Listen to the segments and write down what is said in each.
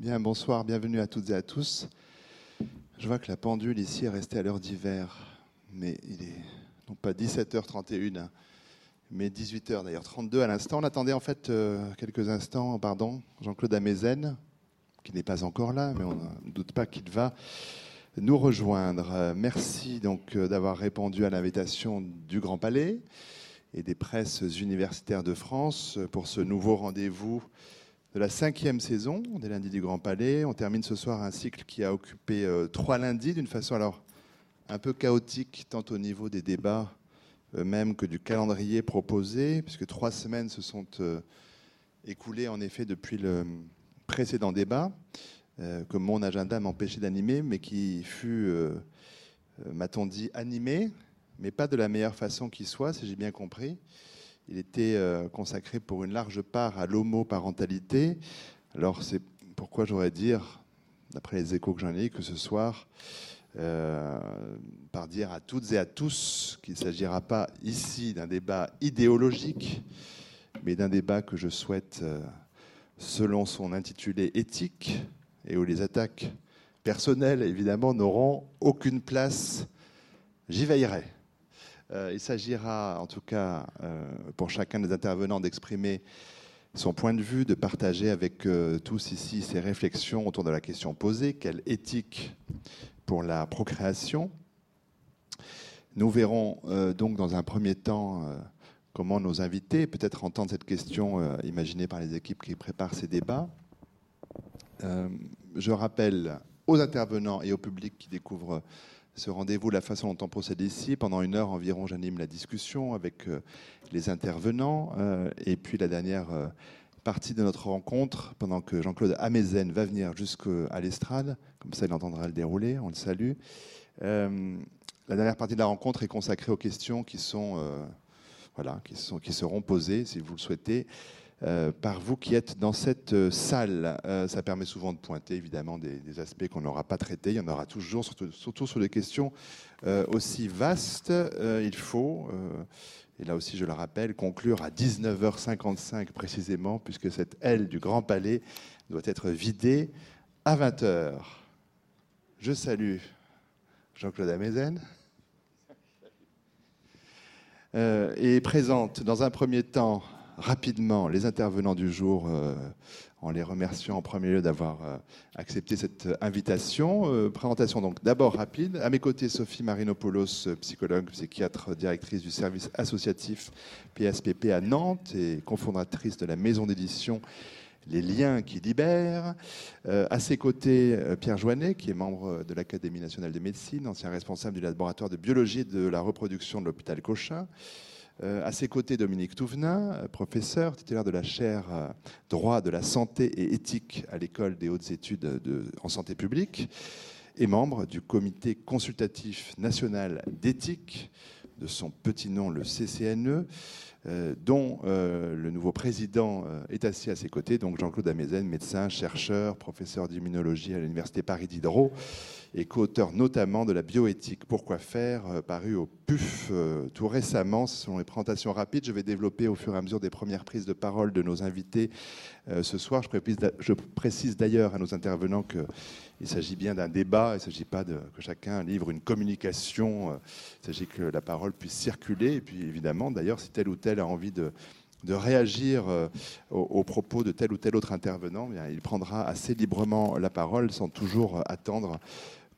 Bien, bonsoir, bienvenue à toutes et à tous. Je vois que la pendule ici est restée à l'heure d'hiver, mais il est non pas 17h31, hein, mais 18h d'ailleurs, 32 à l'instant. On attendait en fait euh, quelques instants, pardon, Jean-Claude Amezen, qui n'est pas encore là, mais on ne doute pas qu'il va nous rejoindre. Merci donc euh, d'avoir répondu à l'invitation du Grand Palais et des presses universitaires de France pour ce nouveau rendez-vous de la cinquième saison des lundis du Grand Palais. On termine ce soir un cycle qui a occupé euh, trois lundis d'une façon alors un peu chaotique tant au niveau des débats eux-mêmes que du calendrier proposé, puisque trois semaines se sont euh, écoulées en effet depuis le précédent débat euh, que mon agenda m'empêchait d'animer, mais qui fut, m'a-t-on dit, animé, mais pas de la meilleure façon qui soit, si j'ai bien compris. Il était euh, consacré pour une large part à l'homoparentalité. Alors c'est pourquoi j'aurais dire, d'après les échos que j'en ai, que ce soir, euh, par dire à toutes et à tous qu'il ne s'agira pas ici d'un débat idéologique, mais d'un débat que je souhaite, euh, selon son intitulé éthique, et où les attaques personnelles, évidemment, n'auront aucune place, j'y veillerai. Euh, il s'agira, en tout cas, euh, pour chacun des intervenants, d'exprimer son point de vue, de partager avec euh, tous ici ses réflexions autour de la question posée quelle éthique pour la procréation? Nous verrons donc dans un premier temps comment nos invités peut-être entendent cette question imaginée par les équipes qui préparent ces débats. je rappelle aux intervenants et au public qui découvrent ce rendez-vous, la façon dont on procède ici. Pendant une heure environ, j'anime la discussion avec euh, les intervenants. Euh, et puis la dernière euh, partie de notre rencontre, pendant que Jean-Claude Amezen va venir jusqu'à l'estrade, comme ça il entendra le dérouler, on le salue. la dernière partie de la rencontre est consacrée aux questions qui, sont, voilà, qui, sont, qui seront posées, si vous le souhaitez, euh, par vous qui êtes dans cette euh, salle. Euh, ça permet souvent de pointer évidemment des, aspects qu'on n'aura pas traités. Il y en aura toujours, surtout, sur des questions aussi vastes. il faut, et là aussi je le rappelle, conclure à 19h55 précisément, puisque cette aile du Grand Palais doit être vidée à 20h. Je salue Jean-Claude Amezen. et présente dans un premier temps rapidement les intervenants du jour euh, en les remerciant en premier lieu d'avoir euh, accepté cette invitation. Euh, présentation donc d'abord rapide. À mes côtés, Sophie Marinopoulos, psychologue, psychiatre, directrice du service associatif PSPP à Nantes et cofondatrice de la maison d'édition les liens qui libèrent. à ses côtés, Pierre Joannet, qui est membre de l'Académie nationale de médecine, ancien responsable du laboratoire de biologie de la reproduction de l'hôpital Cochin. Euh, à ses côtés, Dominique Touvenin, euh, professeur titulaire de la chaire euh, droit de la santé et éthique à l'école des hautes études en santé publique et membre du comité consultatif national d'éthique, de son petit nom le CCNE, dont le nouveau président est assis à ses côtés, donc Jean-Claude Amezen, médecin, chercheur, professeur d'immunologie à l'université Paris Diderot et co-auteur notamment de la bioéthique. Pourquoi faire euh, paru au PUF euh, tout récemment. Ce sont les présentations rapides. Je vais développer au fur et à mesure des premières prises de parole de nos invités euh, ce soir. Je précise d'ailleurs à nos intervenants qu'il s'agit bien d'un débat. Il ne s'agit pas que chacun livre une communication. Il s'agit que la parole puisse circuler. Et puis évidemment, d'ailleurs, si tel ou tel a envie de de réagir aux, propos de tel ou tel autre intervenant, eh il prendra assez librement la parole sans toujours attendre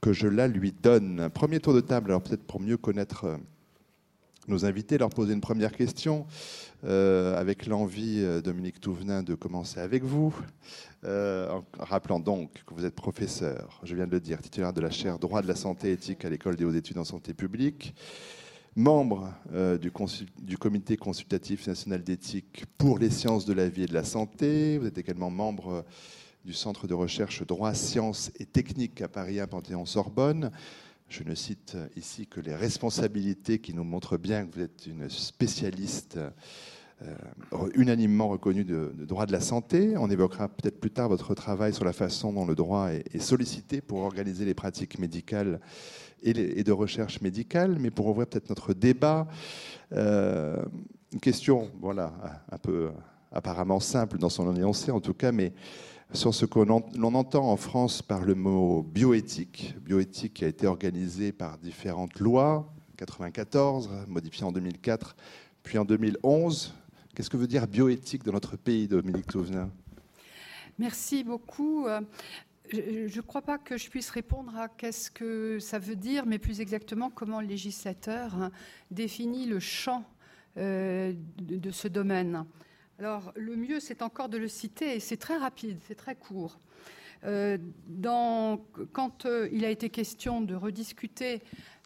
que je la lui donne. Premier tour de table, alors peut-être pour mieux connaître euh, nos invités, leur poser une première question, euh, avec l'envie, euh, Dominique Touvenin, de commencer avec vous, en rappelant donc que vous êtes professeur, je viens de le dire, titulaire de la chaire droit de la santé éthique à l'école des hautes études en santé publique, membre du, du, comité consultatif national d'éthique pour les sciences de la vie et de la santé, vous êtes également membre du Centre de recherche droit, sciences et techniques à Paris 1 Panthéon-Sorbonne. Je ne cite ici que les responsabilités qui nous montrent bien que vous êtes une spécialiste euh, unanimement reconnue de, droit de la santé. On évoquera peut-être plus tard votre travail sur la façon dont le droit est, sollicité pour organiser les pratiques médicales et, de recherche médicale. Mais pour ouvrir peut-être notre débat, euh, une question, voilà, un peu apparemment simple dans son énoncé en tout cas, mais sur ce que l'on entend en France par le mot bioéthique. Bioéthique qui a été organisé par différentes lois, 94, modifiée en 2004, puis en 2011. Qu'est-ce que veut dire bioéthique dans notre pays, Dominique Touvenin Merci beaucoup. Euh, je ne crois pas que je puisse répondre à qu'est-ce que ça veut dire, mais plus exactement comment le législateur définit le champ euh, de ce domaine. Alors, le mieux, c'est encore de le citer, c'est très rapide, c'est très court. Euh, quand il a été question de rediscuter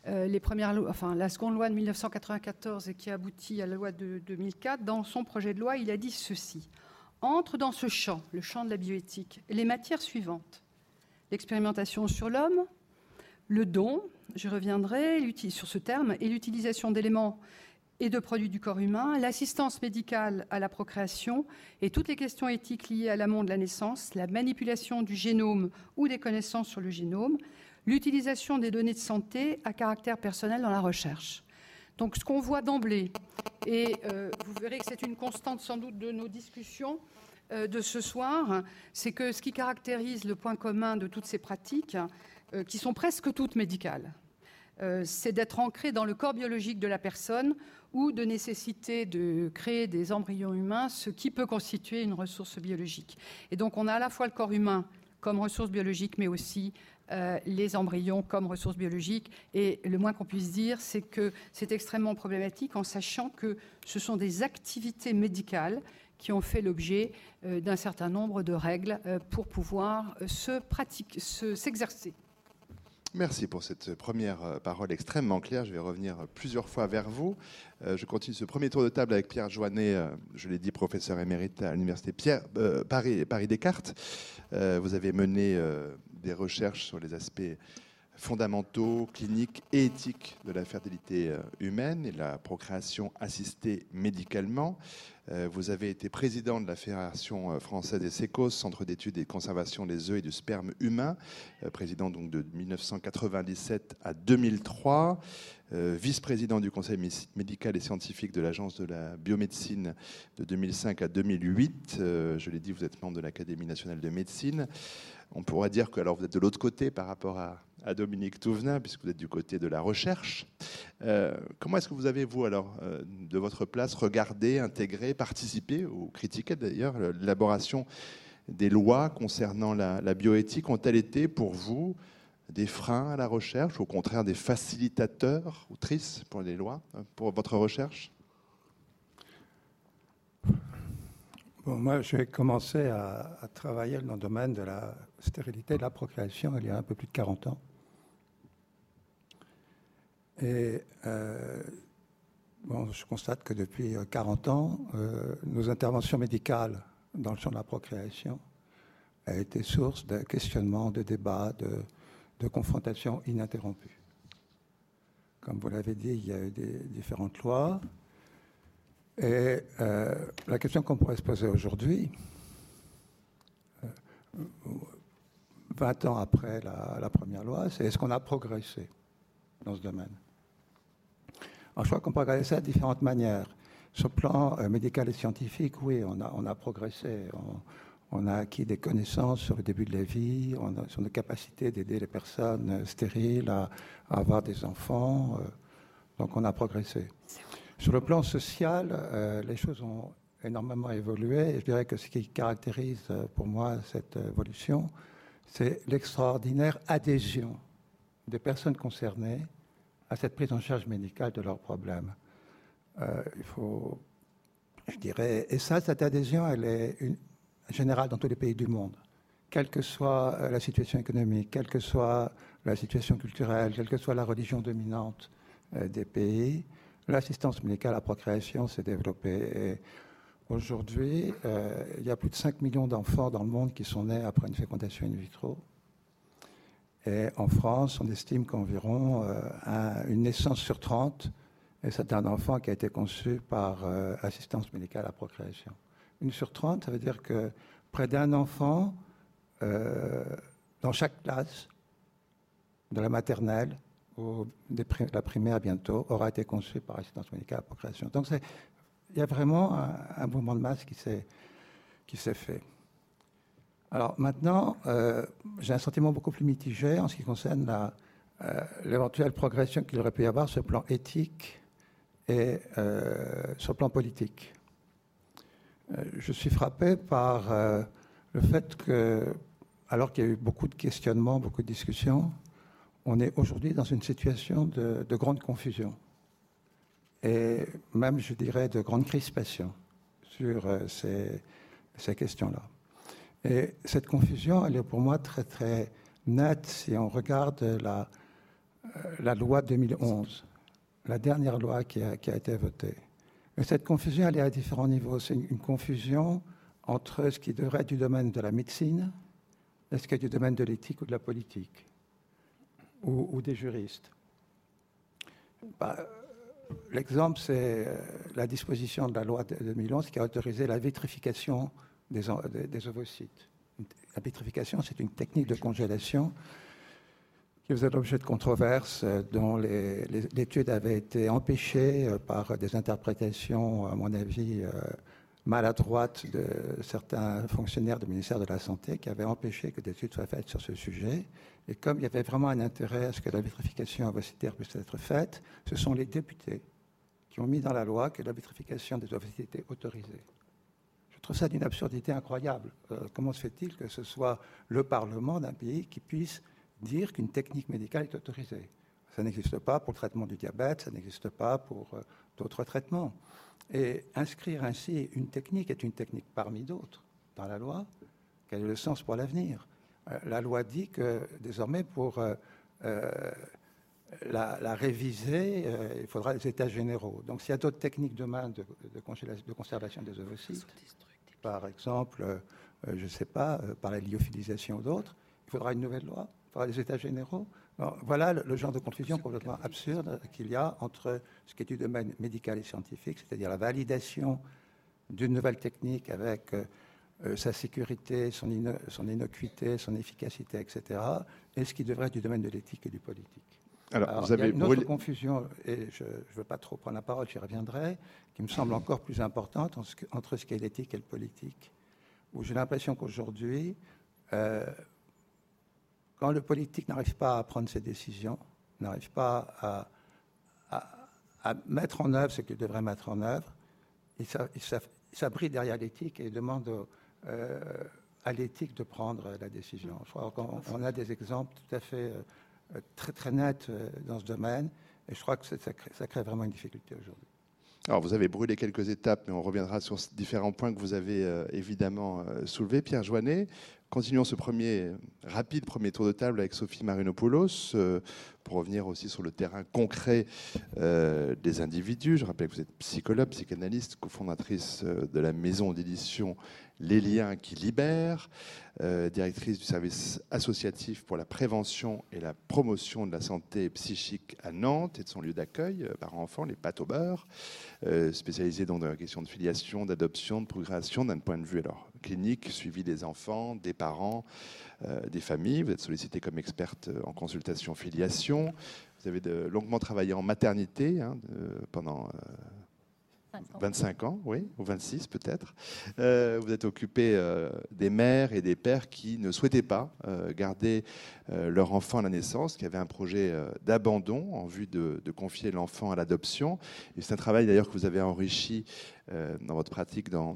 les premières enfin, la seconde loi de 1994 et qui aboutit à la loi de 2004, dans son projet de loi, il a dit ceci entre dans ce champ, le champ de la bioéthique, les matières suivantes. L'expérimentation sur l'homme, le don, je reviendrai sur ce terme, et l'utilisation d'éléments et de produits du corps humain, l'assistance médicale à la procréation et toutes les questions éthiques liées à l'amont de la naissance, la manipulation du génome ou des connaissances sur le génome, l'utilisation des données de santé à caractère personnel dans la recherche. Donc ce qu'on voit d'emblée, et euh, vous verrez que c'est une constante sans doute de nos discussions euh, de ce soir, c'est que ce qui caractérise le point commun de toutes ces pratiques, euh, qui sont presque toutes médicales, c'est d'être ancré dans le corps biologique de la personne ou de nécessiter de créer des embryons humains, ce qui peut constituer une ressource biologique. Et donc on a à la fois le corps humain comme ressource biologique, mais aussi euh, les embryons comme ressources biologiques. Et le moins qu'on puisse dire, c'est que c'est extrêmement problématique en sachant que ce sont des activités médicales qui ont fait l'objet euh, d'un certain nombre de règles euh, pour pouvoir se pratiquer, s'exercer. Merci pour cette première parole extrêmement claire. Je vais revenir plusieurs fois vers vous. Je continue ce premier tour de table avec Pierre Joannet, je l'ai dit, professeur émérite à l'Université Paris, Paris Descartes. Vous avez mené des recherches sur les aspects fondamentaux, cliniques et éthiques de la fertilité euh, humaine et la procréation assistée médicalement. Euh, vous avez été président de la Fédération euh, française des sécos, Centre d'études et conservation des œufs et du sperme humain, président donc de 1997 à 2003, vice-président du Conseil médical et scientifique de l'Agence de la biomédecine de 2005 à 2008. Je l'ai dit, vous êtes membre de l'Académie nationale de médecine. On pourrait dire que alors vous êtes de l'autre côté par rapport à, Dominique Touvenin, puisque vous êtes du côté de la recherche. Euh, comment est-ce que vous avez, vous, alors, euh, de votre place, regardé, intégré, participé, ou critiqué d'ailleurs, l'élaboration des lois concernant la, la bioéthique? Ont-elles été pour vous des freins à la recherche, ou au contraire des facilitateurs ou tristes pour les lois, pour votre recherche? Moi, j'ai commencé à, travailler dans le domaine de la stérilité et de la procréation il y a un peu plus de 40 ans. Et euh, bon, je constate que depuis 40 ans, euh, nos interventions médicales dans le champ de la procréation ont été source de questionnements, de débats, de, de confrontations ininterrompues. Comme vous l'avez dit, il y a eu des différentes lois, et euh, la question qu'on pourrait se poser aujourd'hui, 20 euh, ans après la, première loi, c'est est-ce qu'on a progressé dans ce domaine? Alors, Je crois qu'on ça de différentes manières. Sur le plan euh, médical et scientifique, oui, on a, progressé. On, a acquis des connaissances sur le début de la vie, sur nos capacités d'aider les personnes stériles à, à, avoir des enfants. donc on a progressé. Sur le plan social, euh, les choses ont énormément évolué. Et je dirais que ce qui caractérise euh, pour moi cette évolution, c'est l'extraordinaire adhésion des personnes concernées à cette prise en charge médicale de leurs problèmes. Euh, il faut, je dirais, et ça, cette adhésion, elle est générale dans tous les pays du monde, quelle que soit la situation économique, quelle que soit la situation culturelle, quelle que soit la religion dominante des pays. L'assistance médicale à procréation s'est développée. Aujourd'hui, euh, il y a plus de 5 millions d'enfants dans le monde qui sont nés après une fécondation in vitro. Et en France, on estime qu'environ euh, une naissance sur 30, et c'est un enfant qui a été conçu par euh, assistance médicale à procréation. Une sur 30, ça veut dire que près d'un enfant dans chaque classe de la maternelle la primaire bientôt, aura été conçue par assistance médicale à la procréation. Donc il y a vraiment un, mouvement de masse qui s'est fait. Alors maintenant, euh, j'ai un sentiment beaucoup plus mitigé en ce qui concerne euh, l'éventuelle progression qu'il aurait pu y avoir sur le plan éthique et sur le plan politique. je suis frappé par le fait que, alors qu'il y a eu beaucoup de questionnements, beaucoup de discussions, on est aujourd'hui dans une situation de, grande confusion et même, je dirais, de grande crispation sur euh, ces, questions-là. Et cette confusion, elle est pour moi très, très nette si on regarde la, euh, loi 2011, la dernière loi qui a, été votée. Et cette confusion, elle est à différents niveaux. C'est une, confusion entre ce qui devrait être du domaine de la médecine et ce qui est du domaine de l'éthique ou de la politique ou, des juristes. Bah, l'exemple, c'est euh, la disposition de la loi de 2011 qui a autorisé la vitrification des, des, ovocytes. La vitrification, c'est une technique de congélation qui faisait l'objet de controverses euh, dont l'étude avait été empêchée euh, par des interprétations, à mon avis, maladroites de certains fonctionnaires du ministère de la Santé qui avaient empêché que des études soient faites sur ce sujet. Et comme il y avait vraiment un intérêt à ce que la vitrification ovocytaire puisse être faite, ce sont les députés qui ont mis dans la loi que la vitrification des ovocytes était autorisée. Je trouve ça d'une absurdité incroyable. Euh, comment se fait-il que ce soit le Parlement d'un pays qui puisse dire qu'une technique médicale est autorisée? Ça n'existe pas pour le traitement du diabète, ça n'existe pas pour euh, d'autres traitements. Et inscrire ainsi une technique est une technique parmi d'autres dans la loi. Quel est le sens pour l'avenir? Euh, La loi dit que désormais, pour euh, euh, la, réviser, il faudra des états généraux. Donc s'il y a d'autres techniques demain de, de, conservation des ovocytes, par exemple, je ne sais pas, par la lyophilisation ou d'autres, il faudra une nouvelle loi, il faudra des états généraux voilà le, genre de confusion complètement absurde qu'il y a entre ce qui est du domaine médical et scientifique, c'est-à-dire la validation d'une nouvelle technique avec euh, euh, sa sécurité, son, son, innocuité, son efficacité, etc., et ce qui devrait être du domaine de l'éthique et du politique. Alors, vous avez il y a une autre confusion, et je ne veux pas trop prendre la parole, j'y reviendrai, qui me semble encore plus importante entre ce qui est l'éthique et le politique, où j'ai l'impression qu'aujourd'hui, euh, quand le politique n'arrive pas à prendre ses décisions, n'arrive pas à, mettre en œuvre ce qu'il devrait mettre en œuvre, il s'abrite derrière l'éthique et demande euh, à l'éthique de prendre la décision. Je crois qu'on a des exemples tout à fait euh, très, très nets euh, dans ce domaine, et je crois que ça crée, ça crée vraiment une difficulté aujourd'hui. Alors, vous avez brûlé quelques étapes, mais on reviendra sur différents points que vous avez évidemment soulevés. Pierre Joannet, Continuons ce premier rapide premier tour de table avec Sophie Marinopoulos euh, pour revenir aussi sur le terrain concret euh, des individus. Je rappelle que vous êtes psychologue, psychanalyste, cofondatrice euh, de la maison d'édition Les Liens qui libèrent, directrice du service associatif pour la prévention et la promotion de la santé psychique à Nantes et de son lieu d'accueil par enfants, les pâtes au beurre, spécialisée dans la question de filiation, d'adoption, de progression d'un point de vue alors clinique, suivi des enfants, des parents, euh, des familles. Vous êtes sollicité comme experte en consultation filiation. Vous avez longuement travaillé en maternité hein, pendant euh, 25 ans, oui, ou 26 peut-être. Euh, vous êtes occupé euh, des mères et des pères qui ne souhaitaient pas euh, garder leur enfant à la naissance, qui avaient un projet d'abandon en vue de, confier l'enfant à l'adoption. C'est un travail d'ailleurs que vous avez enrichi dans votre pratique dans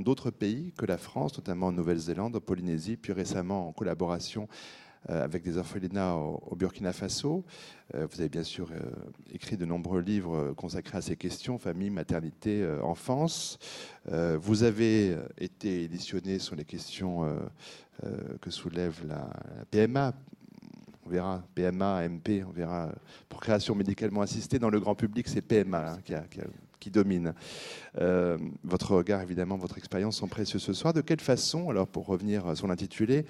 d'autres pays que la France, notamment en Nouvelle-Zélande, en Polynésie, puis récemment en collaboration avec des orphelinats au, Burkina Faso. Euh, vous avez bien sûr euh, écrit de nombreux livres consacrés à ces questions, famille, maternité, enfance. vous avez été éditionné sur les questions que soulève la, PMA, on verra PMA, MP, on verra pour création médicalement assistée. Dans le grand public, c'est PMA hein, qui, qui, domine. votre regard, évidemment, votre expérience sont précieux ce soir. De quelle façon, alors pour revenir sur l'intitulé,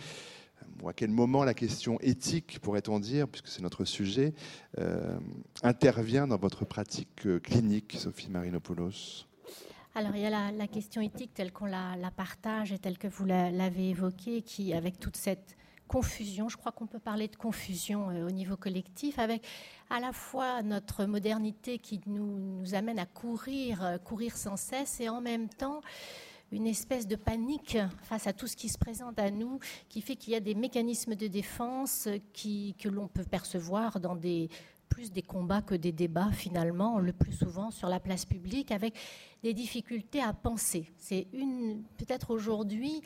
à quel moment la question éthique, pourrait-on dire, puisque c'est notre sujet, euh, intervient dans votre pratique euh, clinique, Sophie Marinopoulos? Alors, il y a la, question éthique telle qu'on la, partage et telle que vous l'avez évoquée, qui, avec toute cette confusion, je crois qu'on peut parler de confusion euh, au niveau collectif, avec à la fois notre modernité qui nous, nous amène à courir, courir sans cesse, et en même temps une espèce de panique face à tout ce qui se présente à nous, qui fait qu'il y a des mécanismes de défense que l'on peut percevoir dans des plus des combats que des débats finalement, le plus souvent sur la place publique, avec des difficultés à penser. C'est une peut-être aujourd'hui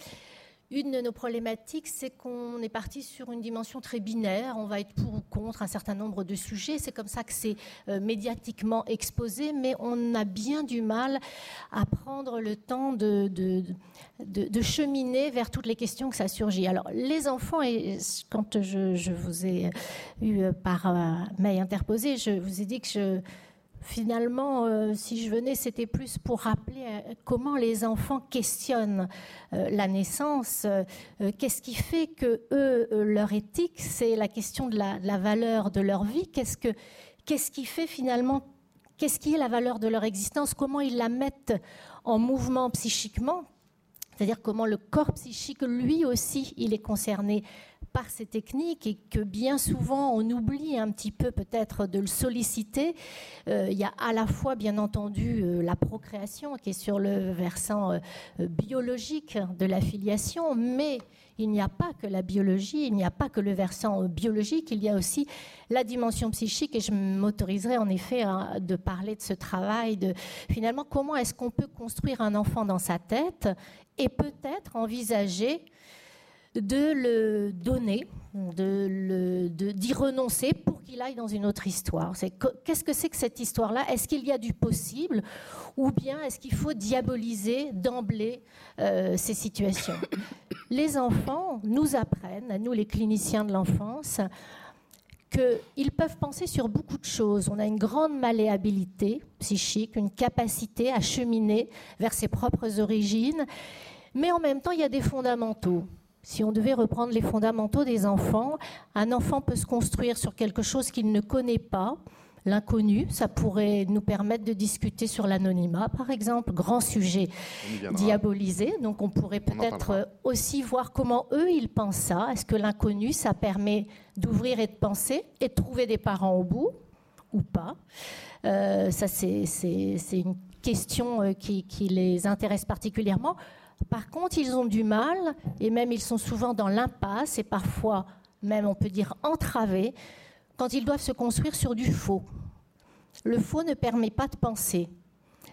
une de nos problématiques, c'est qu'on est parti sur une dimension très binaire. On va être pour ou contre un certain nombre de sujets. C'est comme ça que c'est euh, médiatiquement exposé, mais on a bien du mal à prendre le temps de, cheminer vers toutes les questions que ça surgit. Alors, les enfants, quand je, vous ai eu euh, par euh, mail interposé, je vous ai dit que je finalement, euh, si je venais, c'était plus pour rappeler euh, comment les enfants questionnent euh, la naissance. Qu'est-ce qui fait que eux, leur éthique, c'est la question de la, valeur de leur vie. Qu'est-ce que, qu'est-ce qui fait finalement, qu'est-ce qui est la valeur de leur existence Comment ils la mettent en mouvement psychiquement c'est-à-dire comment le corps psychique, lui aussi, il est concerné par ces techniques et que bien souvent on oublie un petit peu peut-être de le solliciter. Euh, il y a à la fois bien entendu euh, la procréation qui est sur le versant euh, biologique de la filiation, mais il n'y a pas que la biologie, il n'y a pas que le versant biologique, il y a aussi la dimension psychique et je m'autoriserai en effet de parler de ce travail de finalement comment est-ce qu'on peut construire un enfant dans sa tête et peut-être envisager de le donner, de d'y renoncer pour qu'il aille dans une autre histoire. qu'est-ce que c'est que cette histoire-là? Est-ce qu'il y a du possible? Ou bien est-ce qu'il faut diaboliser d'emblée euh, ces situations? Les enfants nous apprennent, à nous les cliniciens de l'enfance, qu'ils peuvent penser sur beaucoup de choses. On a une grande malléabilité psychique, une capacité à cheminer vers ses propres origines, mais en même temps, il y a des fondamentaux. Si on devait reprendre les fondamentaux des enfants, un enfant peut se construire sur quelque chose qu'il ne connaît pas. L'inconnu, ça pourrait nous permettre de discuter sur l'anonymat, par exemple, grand sujet diabolisé. Donc on pourrait peut-être aussi voir comment eux, ils pensent ça. Est-ce que l'inconnu, ça permet d'ouvrir et de penser et de trouver des parents au bout ou pas? Euh, Ça, c'est une question euh, qui, qui les intéresse particulièrement. Par contre, ils ont du mal, et même ils sont souvent dans l'impasse, et parfois même on peut dire entravés, quand ils doivent se construire sur du faux. Le faux ne permet pas de penser.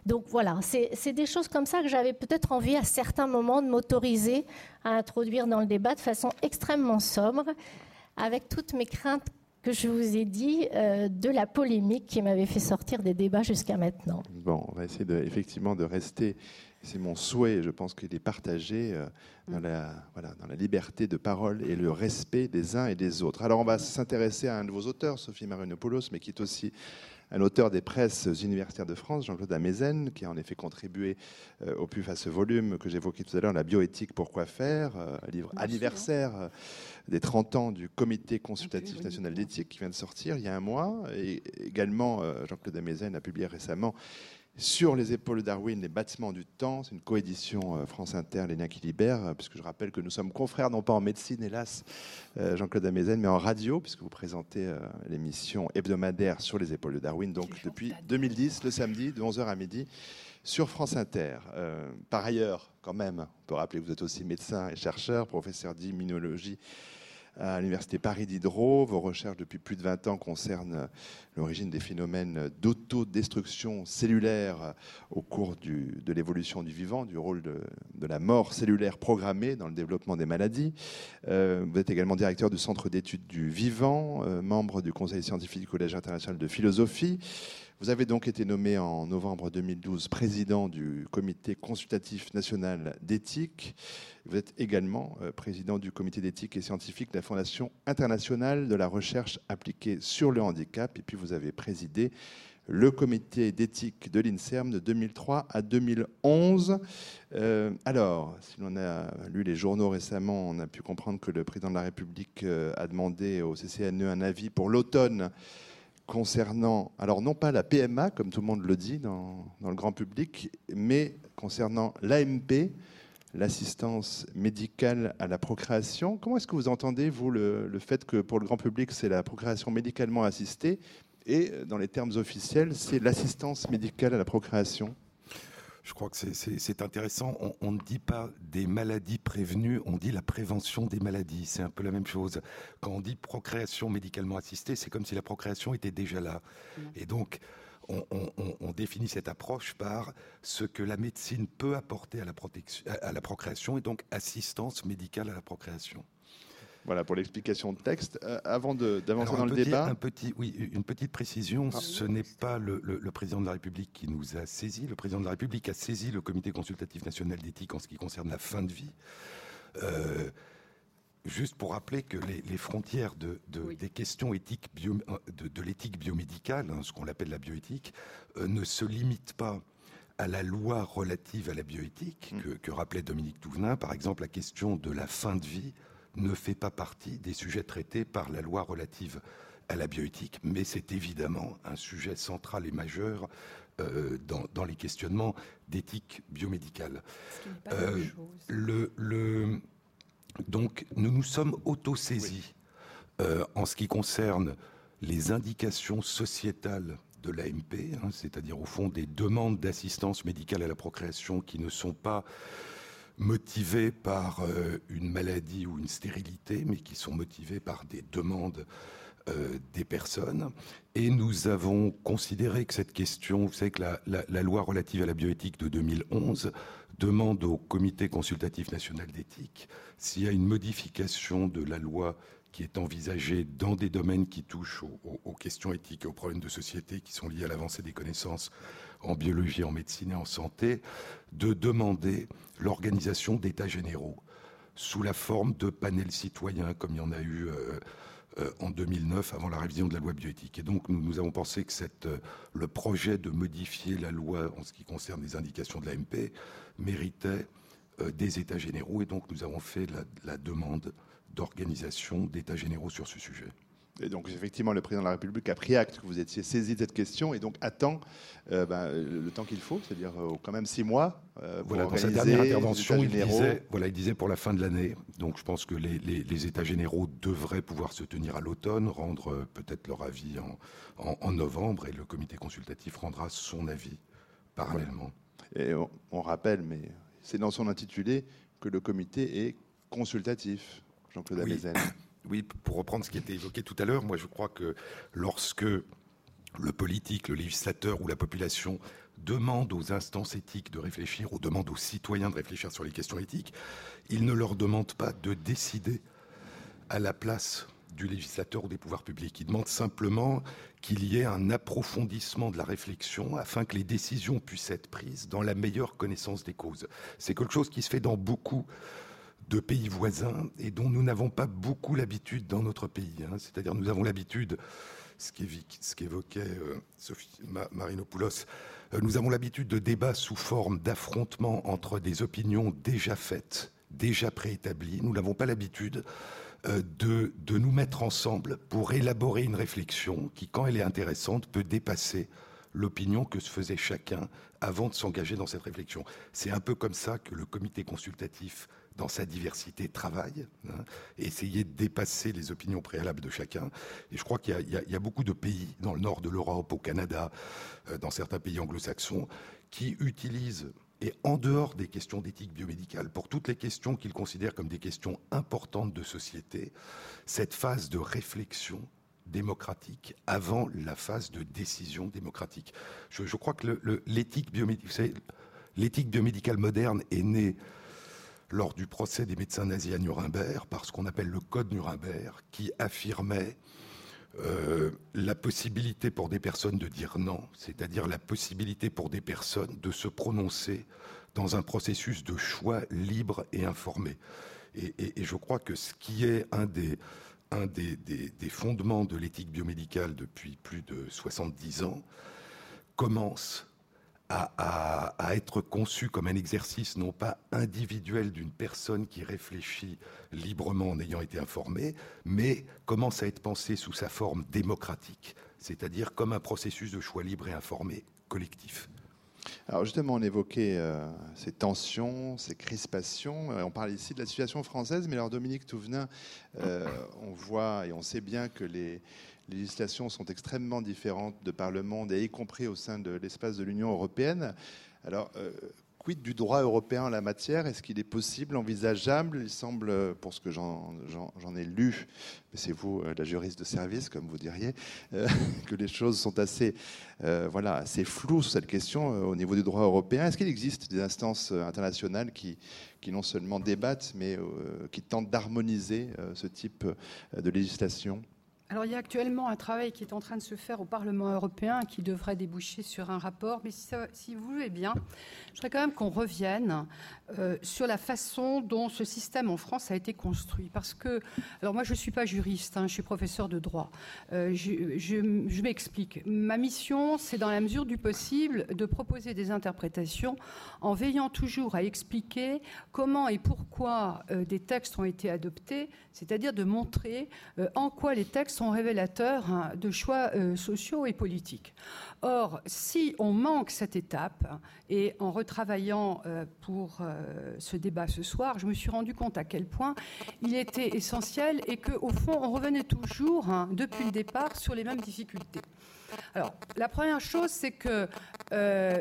Donc voilà, c'est des choses comme ça que j'avais peut-être envie à certains moments de m'autoriser à introduire dans le débat de façon extrêmement sobre, avec toutes mes craintes que je vous ai dit euh, de la polémique qui m'avait fait sortir des débats jusqu'à maintenant. Bon, on va essayer effectivement de rester c'est mon souhait, je pense qu'il est partagé euh, dans, la, voilà, dans la liberté de parole et le respect des uns et des autres. Alors on va s'intéresser à un de vos auteurs, Sophie Marinopoulos, mais qui est aussi un auteur des presses universitaires de France, Jean-Claude Amezen, qui a en effet contribué euh, au PUF à ce volume que j'évoquais tout à l'heure, La bioéthique, pourquoi faire, euh, un livre anniversaire des 30 ans du Comité consultatif national d'éthique qui vient de sortir il y a un mois. Et également, Jean-Claude Amezen a publié récemment sur les épaules de Darwin, les bâtiments du temps, c'est une coédition euh, France Inter, Les Liens qui libèrent, euh, puisque je rappelle que nous sommes confrères, non pas en médecine, hélas, euh, Jean-Claude Amezen, mais en radio, puisque vous présentez l'émission hebdomadaire sur les épaules de Darwin, donc depuis 2010, le samedi, de 11h à midi, sur France Inter. par ailleurs, quand même, on peut rappeler que vous êtes aussi médecin et chercheur, professeur d'immunologie à l'Université Paris Diderot. Vos recherches depuis plus de 20 ans concernent l'origine des phénomènes d'autodestruction cellulaire au cours de l'évolution du vivant, du rôle de, la mort cellulaire programmée dans le développement des maladies. Euh, vous êtes également directeur du Centre d'études du vivant, euh, membre du Conseil scientifique du Collège international de philosophie. Vous avez donc été nommé en novembre 2012 président du Comité consultatif national d'éthique. Vous êtes également euh, président du Comité d'éthique et scientifique de la Fondation internationale de la recherche appliquée sur le handicap. Et puis vous avez présidé le comité d'éthique de l'INSERM de 2003 à 2011. Euh, alors, si l'on a lu les journaux récemment, on a pu comprendre que le président de la République euh, a demandé au CCNE un avis pour l'automne concernant, alors non pas la PMA, comme tout le monde le dit dans, le grand public, mais concernant l'AMP, l'assistance médicale à la procréation. Comment est-ce que vous entendez, vous, le, fait que pour le grand public, c'est la procréation médicalement assistée et dans les termes officiels, c'est l'assistance médicale à la procréation? Je crois que c'est intéressant. On, ne dit pas des maladies prévenues, on dit la prévention des maladies. C'est un peu la même chose. Quand on dit procréation médicalement assistée, c'est comme si la procréation était déjà là. Et donc, on, définit cette approche par ce que la médecine peut apporter à la, à la procréation et donc assistance médicale à la procréation. Voilà pour l'explication de texte. Euh, avant d'avancer dans le débat. Un petit, oui, une petite précision. Ah. Ce n'est pas le, président de la République qui nous a saisi. Le président de la République a saisi le comité consultatif national d'éthique en ce qui concerne la fin de vie. Euh, juste pour rappeler que les, frontières de, des questions éthiques bio, euh, de, l'éthique biomédicale, hein, ce qu'on appelle la bioéthique, ne se limitent pas à la loi relative à la bioéthique mm. que, que rappelait Dominique Touvenin. Par exemple, la question de la fin de vie ne fait pas partie des sujets traités par la loi relative à la bioéthique, mais c'est évidemment un sujet central et majeur euh, dans, les questionnements d'éthique biomédicale. Euh, le, donc, nous nous sommes autosaisis euh, en ce qui concerne les indications sociétales de l'AMP, hein, c'est-à-dire au fond des demandes d'assistance médicale à la procréation qui ne sont pas motivés par euh, une maladie ou une stérilité, mais qui sont motivés par des demandes euh, des personnes. Et nous avons considéré que cette question, vous savez que la, loi relative à la bioéthique de 2011 demande au Comité consultatif national d'éthique s'il y a une modification de la loi qui est envisagée dans des domaines qui touchent aux, questions éthiques et aux problèmes de société qui sont liés à l'avancée des connaissances en biologie, en médecine et en santé, de demander l'organisation d'états généraux sous la forme de panels citoyens, comme il y en a eu euh, euh, en 2009, avant la révision de la loi bioéthique. Et donc, nous, avons pensé que euh, le projet de modifier la loi en ce qui concerne les indications de l'AMP méritait des états généraux. Et donc, nous avons fait la demande d'organisation d'états généraux sur ce sujet. Et donc, effectivement, le président de la République a pris acte que vous étiez saisi de cette question et donc attend euh, ben, le temps qu'il faut, c'est-à-dire euh, quand même six mois. Euh, pour voilà, dans sa dernière intervention, il disait, voilà, il disait pour la fin de l'année. Donc, je pense que les, États généraux devraient pouvoir se tenir à l'automne, rendre peut-être leur avis en, novembre et le comité consultatif rendra son avis parallèlement. Et on, rappelle, mais c'est dans son intitulé que le comité est consultatif, Jean-Claude oui. Oui, pour reprendre ce qui a été évoqué tout à l'heure, moi je crois que lorsque le politique, le législateur ou la population demande aux instances éthiques de réfléchir ou demande aux citoyens de réfléchir sur les questions éthiques, il ne leur demande pas de décider à la place du législateur ou des pouvoirs publics. Il demande simplement qu'il y ait un approfondissement de la réflexion afin que les décisions puissent être prises dans la meilleure connaissance des causes. C'est quelque chose qui se fait dans beaucoup de pays voisins et dont nous n'avons pas beaucoup l'habitude dans notre pays. Hein. C'est-à-dire nous avons l'habitude, ce qu'évoquait euh, Sophie Marinopoulos, euh, nous avons l'habitude de débats sous forme d'affrontements entre des opinions déjà faites, déjà préétablies. Nous n'avons pas l'habitude euh, de, de nous mettre ensemble pour élaborer une réflexion qui, quand elle est intéressante, peut dépasser l'opinion que se faisait chacun avant de s'engager dans cette réflexion. C'est un peu comme ça que le comité consultatif dans sa diversité, travaille, hein, et essayer de dépasser les opinions préalables de chacun. Et je crois qu'il y, a beaucoup de pays, dans le nord de l'Europe, au Canada, euh, dans certains pays anglo-saxons, qui utilisent, et en dehors des questions d'éthique biomédicale, pour toutes les questions qu'ils considèrent comme des questions importantes de société, cette phase de réflexion démocratique avant la phase de décision démocratique. Je, crois que l'éthique biomédicale, l'éthique biomédicale moderne est née lors du procès des médecins nazis à Nuremberg par ce qu'on appelle le Code Nuremberg, qui affirmait euh, la possibilité pour des personnes de dire non, c'est-à-dire la possibilité pour des personnes de se prononcer dans un processus de choix libre et informé. Et, je crois que ce qui est un des, fondements de l'éthique biomédicale depuis plus de 70 ans commence à, être conçu comme un exercice non pas individuel d'une personne qui réfléchit librement en ayant été informée, mais commence à être pensé sous sa forme démocratique, c'est-à-dire comme un processus de choix libre et informé collectif. Alors justement, on évoquait euh, ces tensions, ces crispations. Euh, on parle ici de la situation française, mais alors Dominique Touvenin, euh, on voit et on sait bien que les législations sont extrêmement différentes de par le monde, et y compris au sein de l'espace de l'Union européenne. Alors, Quid du droit européen en la matière? Est-ce qu'il est possible, envisageable? Il semble, pour ce que j'en ai lu, mais c'est vous la juriste de service, comme vous diriez, que les choses sont assez, euh, floues sur cette question euh, au niveau du droit européen. Est-ce qu'il existe des instances euh, internationales qui, qui non seulement débattent, mais qui tentent d'harmoniser ce type de législation? Alors il y a actuellement un travail qui est en train de se faire au Parlement européen qui devrait déboucher sur un rapport. Mais si, vous voulez bien, je voudrais quand même qu'on revienne euh, sur la façon dont ce système en France a été construit. Parce que, alors moi je ne suis pas juriste, hein, je suis professeur de droit. Euh, je, m'explique. Ma mission, c'est dans la mesure du possible de proposer des interprétations en veillant toujours à expliquer comment et pourquoi euh, des textes ont été adoptés, c'est-à-dire de montrer en quoi les textes sont révélateurs hein, de choix euh, sociaux et politiques. Or, si on manque cette étape, et en retravaillant euh, pour euh, ce débat ce soir, je me suis rendu compte à quel point il était essentiel et qu'au fond, on revenait toujours, hein, depuis le départ, sur les mêmes difficultés. Alors, la première chose, c'est que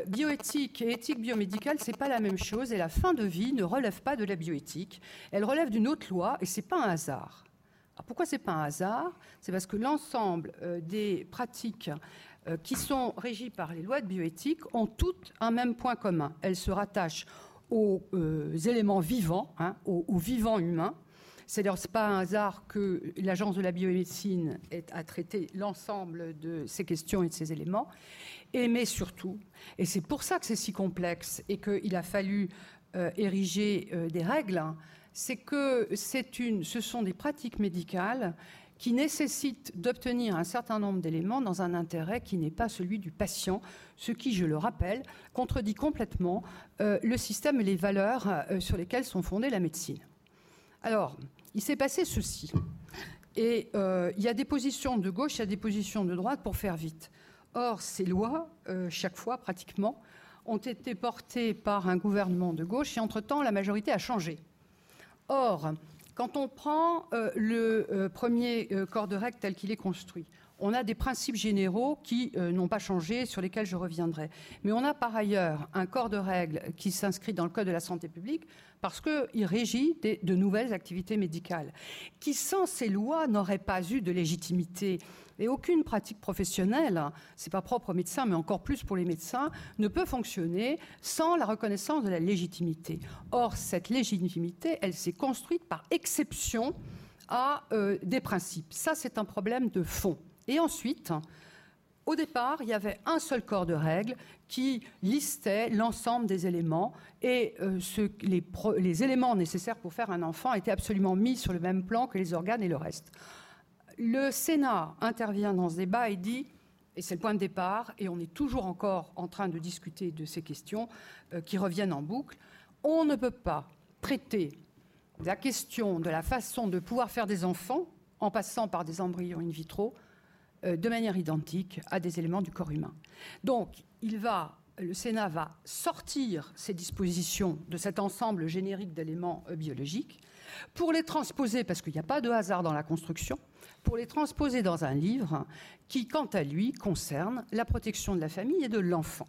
bioéthique et éthique biomédicale, c'est pas la même chose, et la fin de vie ne relève pas de la bioéthique. Elle relève d'une autre loi, et c'est pas un hasard pourquoi ce n'est pas un hasard? C'est parce que l'ensemble euh, des pratiques euh, qui sont régies par les lois de bioéthique ont toutes un même point commun. Elles se rattachent aux euh, éléments vivants, hein, aux, vivants humains. C'est-à-dire, ce n'est pas un hasard que l'Agence de la biomédecine ait à traiter l'ensemble de ces questions et de ces éléments. Et, mais surtout, et c'est pour ça que c'est si complexe et qu'il a fallu ériger des règles, c'est que ce sont des pratiques médicales qui nécessitent d'obtenir un certain nombre d'éléments dans un intérêt qui n'est pas celui du patient, ce qui, je le rappelle, contredit complètement euh, le système et les valeurs euh, sur lesquelles sont fondées la médecine. Alors, il s'est passé ceci. Et euh, il y a des positions de gauche, il y a des positions de droite pour faire vite. Or, ces lois, chaque fois pratiquement, ont été portées par un gouvernement de gauche et entre-temps, la majorité a changé. Or, quand on prend euh, le euh, premier euh, corps de règle tel qu'il est construit, on a des principes généraux qui n'ont pas changé, sur lesquels je reviendrai. Mais on a par ailleurs un corps de règles qui s'inscrit dans le Code de la santé publique parce qu'il régit de nouvelles activités médicales, qui sans ces lois n'auraient pas eu de légitimité et aucune pratique professionnelle, c'est pas propre aux médecins, mais encore plus pour les médecins, ne peut fonctionner sans la reconnaissance de la légitimité. Or, cette légitimité, elle s'est construite par exception à euh, des principes. Ça, c'est un problème de fond. Et ensuite, au départ, il y avait un seul corps de règles qui listait l'ensemble des éléments. Et euh, les, éléments nécessaires pour faire un enfant étaient absolument mis sur le même plan que les organes et le reste. Le Sénat intervient dans ce débat et dit, et c'est le point de départ, et on est toujours encore en train de discuter de ces questions euh, qui reviennent en boucle, on ne peut pas traiter la question de la façon de pouvoir faire des enfants en passant par des embryons in vitro euh, de manière identique à des éléments du corps humain. Donc, le Sénat va sortir ces dispositions de cet ensemble générique d'éléments euh, biologiques pour les transposer, parce qu'il n'y a pas de hasard dans la construction, pour les transposer dans un livre qui, quant à lui, concerne la protection de la famille et de l'enfant.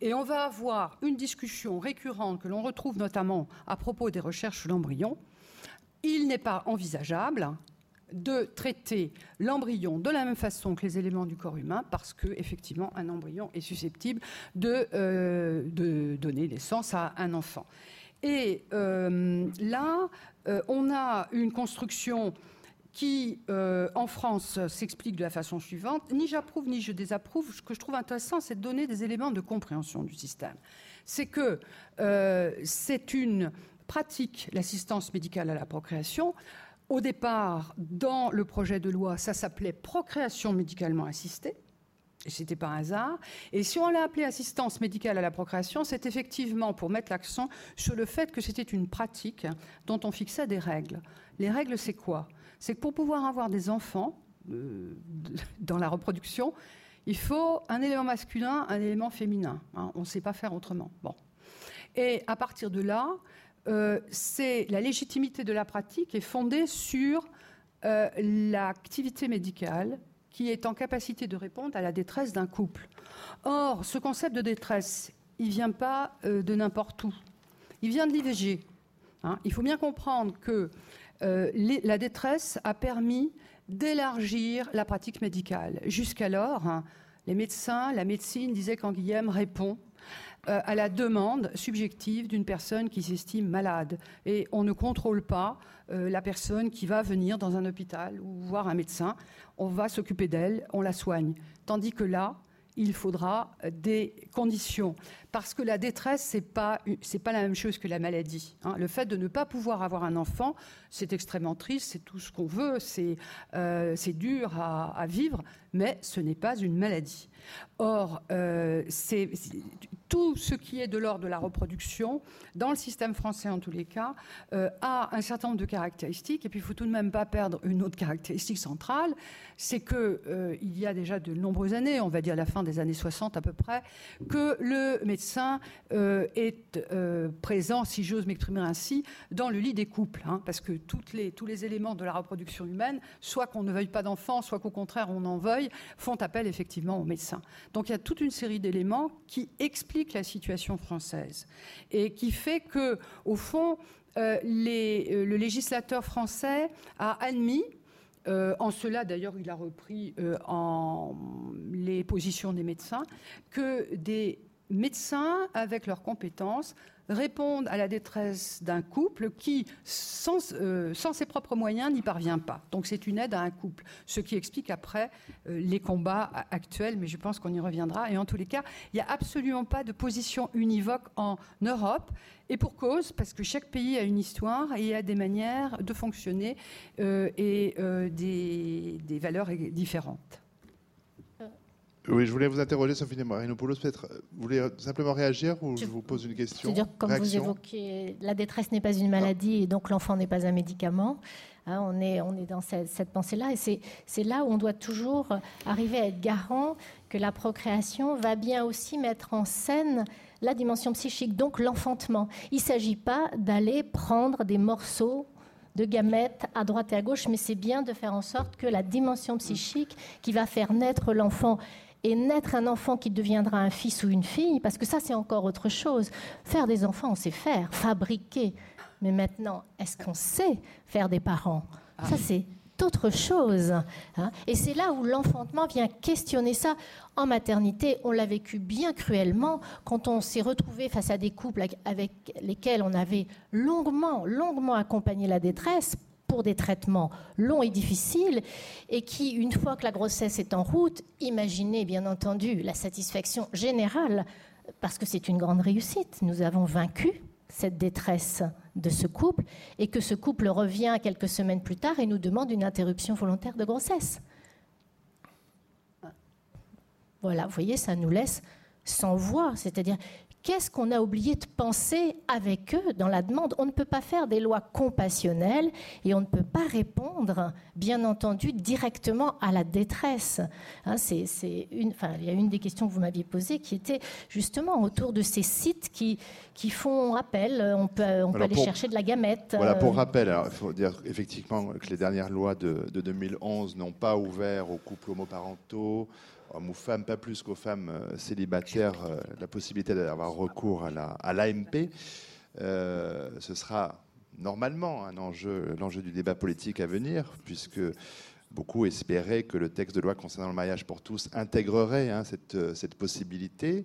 Et on va avoir une discussion récurrente que l'on retrouve notamment à propos des recherches sur l'embryon. Il n'est pas envisageable de traiter l'embryon de la même façon que les éléments du corps humain, parce que effectivement un embryon est susceptible de, euh, donner naissance à un enfant. Et euh, là, euh, on a une construction qui, en France, s'explique de la façon suivante. Ni j'approuve ni je désapprouve. Ce que je trouve intéressant, c'est de donner des éléments de compréhension du système. C'est que c'est une pratique, l'assistance médicale à la procréation. Au départ, dans le projet de loi, ça s'appelait procréation médicalement assistée. Et c'était pas un hasard. Et si on l'a appelé assistance médicale à la procréation, c'est effectivement pour mettre l'accent sur le fait que c'était une pratique dont on fixait des règles. Les règles, c'est quoi? C'est que pour pouvoir avoir des enfants euh, dans la reproduction, Il faut un élément masculin, un élément féminin. Hein. on ne sait pas faire autrement. Bon. Et à partir de là, euh, c'est la légitimité de la pratique est fondée sur euh, l'activité médicale qui est en capacité de répondre à la détresse d'un couple. Or, ce concept de détresse, il vient pas euh, de n'importe où. Il vient de l'IVG. Hein. il faut bien comprendre que la détresse a permis d'élargir la pratique médicale. Jusqu'alors, hein, les médecins, la médecine disaient qu'Anguillem répond euh, à la demande subjective d'une personne qui s'estime malade. Et on ne contrôle pas euh, la personne qui va venir dans un hôpital ou voir un médecin. On va s'occuper d'elle, on la soigne. Tandis que là, il faudra des conditions. Parce que la détresse, ce n'est pas, pas la même chose que la maladie. Hein. Le fait de ne pas pouvoir avoir un enfant, c'est extrêmement triste, c'est tout ce qu'on veut, c'est euh, dur à, vivre, mais ce n'est pas une maladie. Or, euh, tout ce qui est de l'ordre de la reproduction, dans le système français en tous les cas, euh, a un certain nombre de caractéristiques. Et puis, il faut tout de même pas perdre une autre caractéristique centrale, c'est qu'il euh, y a déjà de nombreuses années, on va dire la fin des années 60 à peu près, que le médecin est présent, si j'ose m'exprimer ainsi, dans le lit des couples, hein, parce que tous les éléments de la reproduction humaine, soit qu'on ne veuille pas d'enfants, soit qu'au contraire on en veuille, font appel effectivement au médecin. Donc il y a toute une série d'éléments qui expliquent la situation française et qui fait que, au fond, euh, euh, le législateur français a admis euh, en cela, d'ailleurs, il a repris en les positions des médecins, que des médecins, avec leurs compétences, répondent à la détresse d'un couple qui, sans, euh, sans ses propres moyens, n'y parvient pas. Donc c'est une aide à un couple, ce qui explique après euh, les combats actuels, mais je pense qu'on y reviendra. Et en tous les cas, il n'y a absolument pas de position univoque en Europe. Et pour cause, parce que chaque pays a une histoire et a des manières de fonctionner euh, et des valeurs différentes. Oui, je voulais vous interroger, Sophie Marinopoulos, peut-être. Euh, vous voulez simplement réagir ou je, vous pose une question C'est-à-dire, comme vous évoquez, la détresse n'est pas une maladie et donc l'enfant n'est pas un médicament. Hein, on, est, on est dans cette, cette pensée-là et c'est là où on doit toujours arriver à être garant que la procréation va bien aussi mettre en scène la dimension psychique, donc l'enfantement. Il ne s'agit pas d'aller prendre des morceaux de gamètes à droite et à gauche, mais c'est bien de faire en sorte que la dimension psychique qui va faire naître l'enfant et naître un enfant qui deviendra un fils ou une fille, parce que ça c'est encore autre chose. Faire des enfants, on sait faire, fabriquer. Mais maintenant, est-ce qu'on sait faire des parents? Ça c'est autre chose. Hein. Et c'est là où l'enfantement vient questionner ça. En maternité, on l'a vécu bien cruellement quand on s'est retrouvé face à des couples avec lesquels on avait longuement, longuement accompagné la détresse pour des traitements longs et difficiles, et qui, une fois que la grossesse est en route, imaginez bien entendu la satisfaction générale, parce que c'est une grande réussite. Nous avons vaincu cette détresse de ce couple, et que ce couple revient quelques semaines plus tard et nous demande une interruption volontaire de grossesse. Voilà, vous voyez, ça nous laisse sans voix, c'est-à-dire qu'est-ce qu'on a oublié de penser avec eux dans la demande? On ne peut pas faire des lois compassionnelles et on ne peut pas répondre, bien entendu, directement à la détresse. Hein, c'est, une, enfin, il y a une des questions que vous m'aviez posées qui était justement autour de ces sites qui, qui font appel. On peut, on peut aller chercher de la gamète. Voilà, pour euh, rappel, il faut dire effectivement que les dernières lois de, de 2011 n'ont pas ouvert aux couples homoparentaux hommes ou femmes, pas plus qu'aux femmes euh, célibataires, euh, la possibilité d'avoir recours à l'AMP. Euh, ce sera normalement l'enjeu du débat politique à venir, puisque beaucoup espéraient que le texte de loi concernant le mariage pour tous intégrerait hein, cette, possibilité.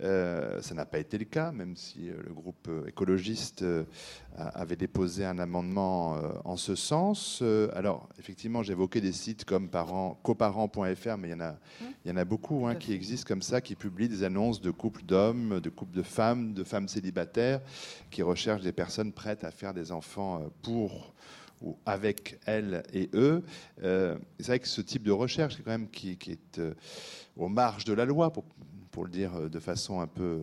Euh, ça n'a pas été le cas, même si euh, le groupe euh, écologiste avait déposé un amendement en ce sens. alors, effectivement, j'évoquais des sites comme coparents.fr, mais il y en a, il y en a beaucoup hein, qui existent comme ça, qui publient des annonces de couples d'hommes, de couples de femmes, de femmes célibataires, qui recherchent des personnes prêtes à faire des enfants pour ou avec elles et eux. c'est vrai que ce type de recherche, quand même, qui, qui est aux marges de la loi, pour pour le dire euh, de façon un peu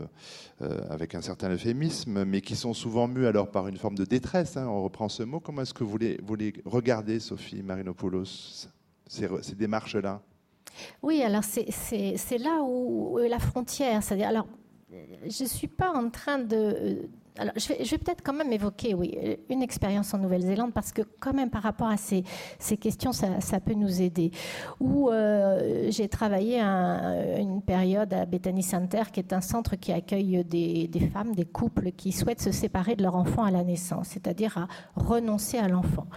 euh, avec un certain euphémisme, mais qui sont souvent mus alors par une forme de détresse. Hein, on reprend ce mot. Comment est-ce que vous les, regardez, Sophie Marinopoulos, ces, ces démarches-là? Oui, alors c'est là où, est la frontière. C'est-à-dire, alors, je ne suis pas en train de alors, je vais, peut-être quand même évoquer, oui, une expérience en Nouvelle-Zélande parce que quand même par rapport à ces, questions, ça, peut nous aider. Où euh, j'ai travaillé une période à Bethany Center, qui est un centre qui accueille des, femmes, des couples qui souhaitent se séparer de leur enfant à la naissance, c'est-à-dire à renoncer à l'enfant.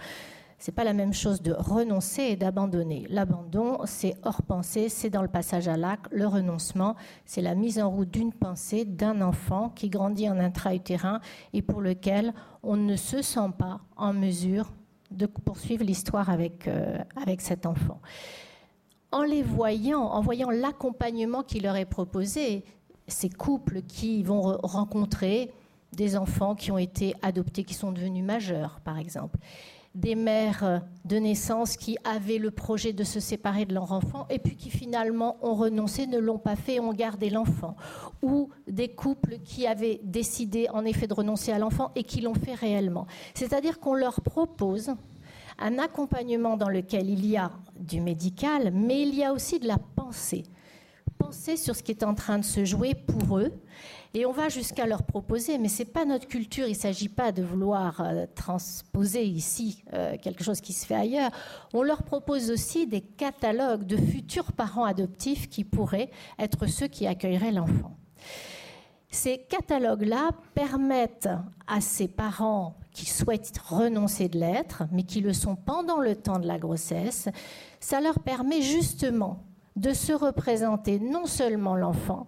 C'est pas la même chose de renoncer et d'abandonner. L'abandon, c'est hors pensée, c'est dans le passage à l'acte. Le renoncement, c'est la mise en route d'une pensée d'un enfant qui grandit en intra-utérin et pour lequel on ne se sent pas en mesure de poursuivre l'histoire avec, euh, avec cet enfant. En les voyant, en voyant l'accompagnement qui leur est proposé, ces couples qui vont rencontrer des enfants qui ont été adoptés, qui sont devenus majeurs, par exemple, des mères de naissance qui avaient le projet de se séparer de leur enfant et puis qui finalement ont renoncé, ne l'ont pas fait, ont gardé l'enfant. Ou des couples qui avaient décidé en effet de renoncer à l'enfant et qui l'ont fait réellement. C'est-à-dire qu'on leur propose un accompagnement dans lequel il y a du médical, mais il y a aussi de la pensée. Penser sur ce qui est en train de se jouer pour eux et on va jusqu'à leur proposer, mais ce n'est pas notre culture, il ne s'agit pas de vouloir euh, transposer ici euh, quelque chose qui se fait ailleurs. On leur propose aussi des catalogues de futurs parents adoptifs qui pourraient être ceux qui accueilleraient l'enfant. Ces catalogues-là permettent à ces parents qui souhaitent renoncer de l'être, mais qui le sont pendant le temps de la grossesse, ça leur permet justement de se représenter non seulement l'enfant,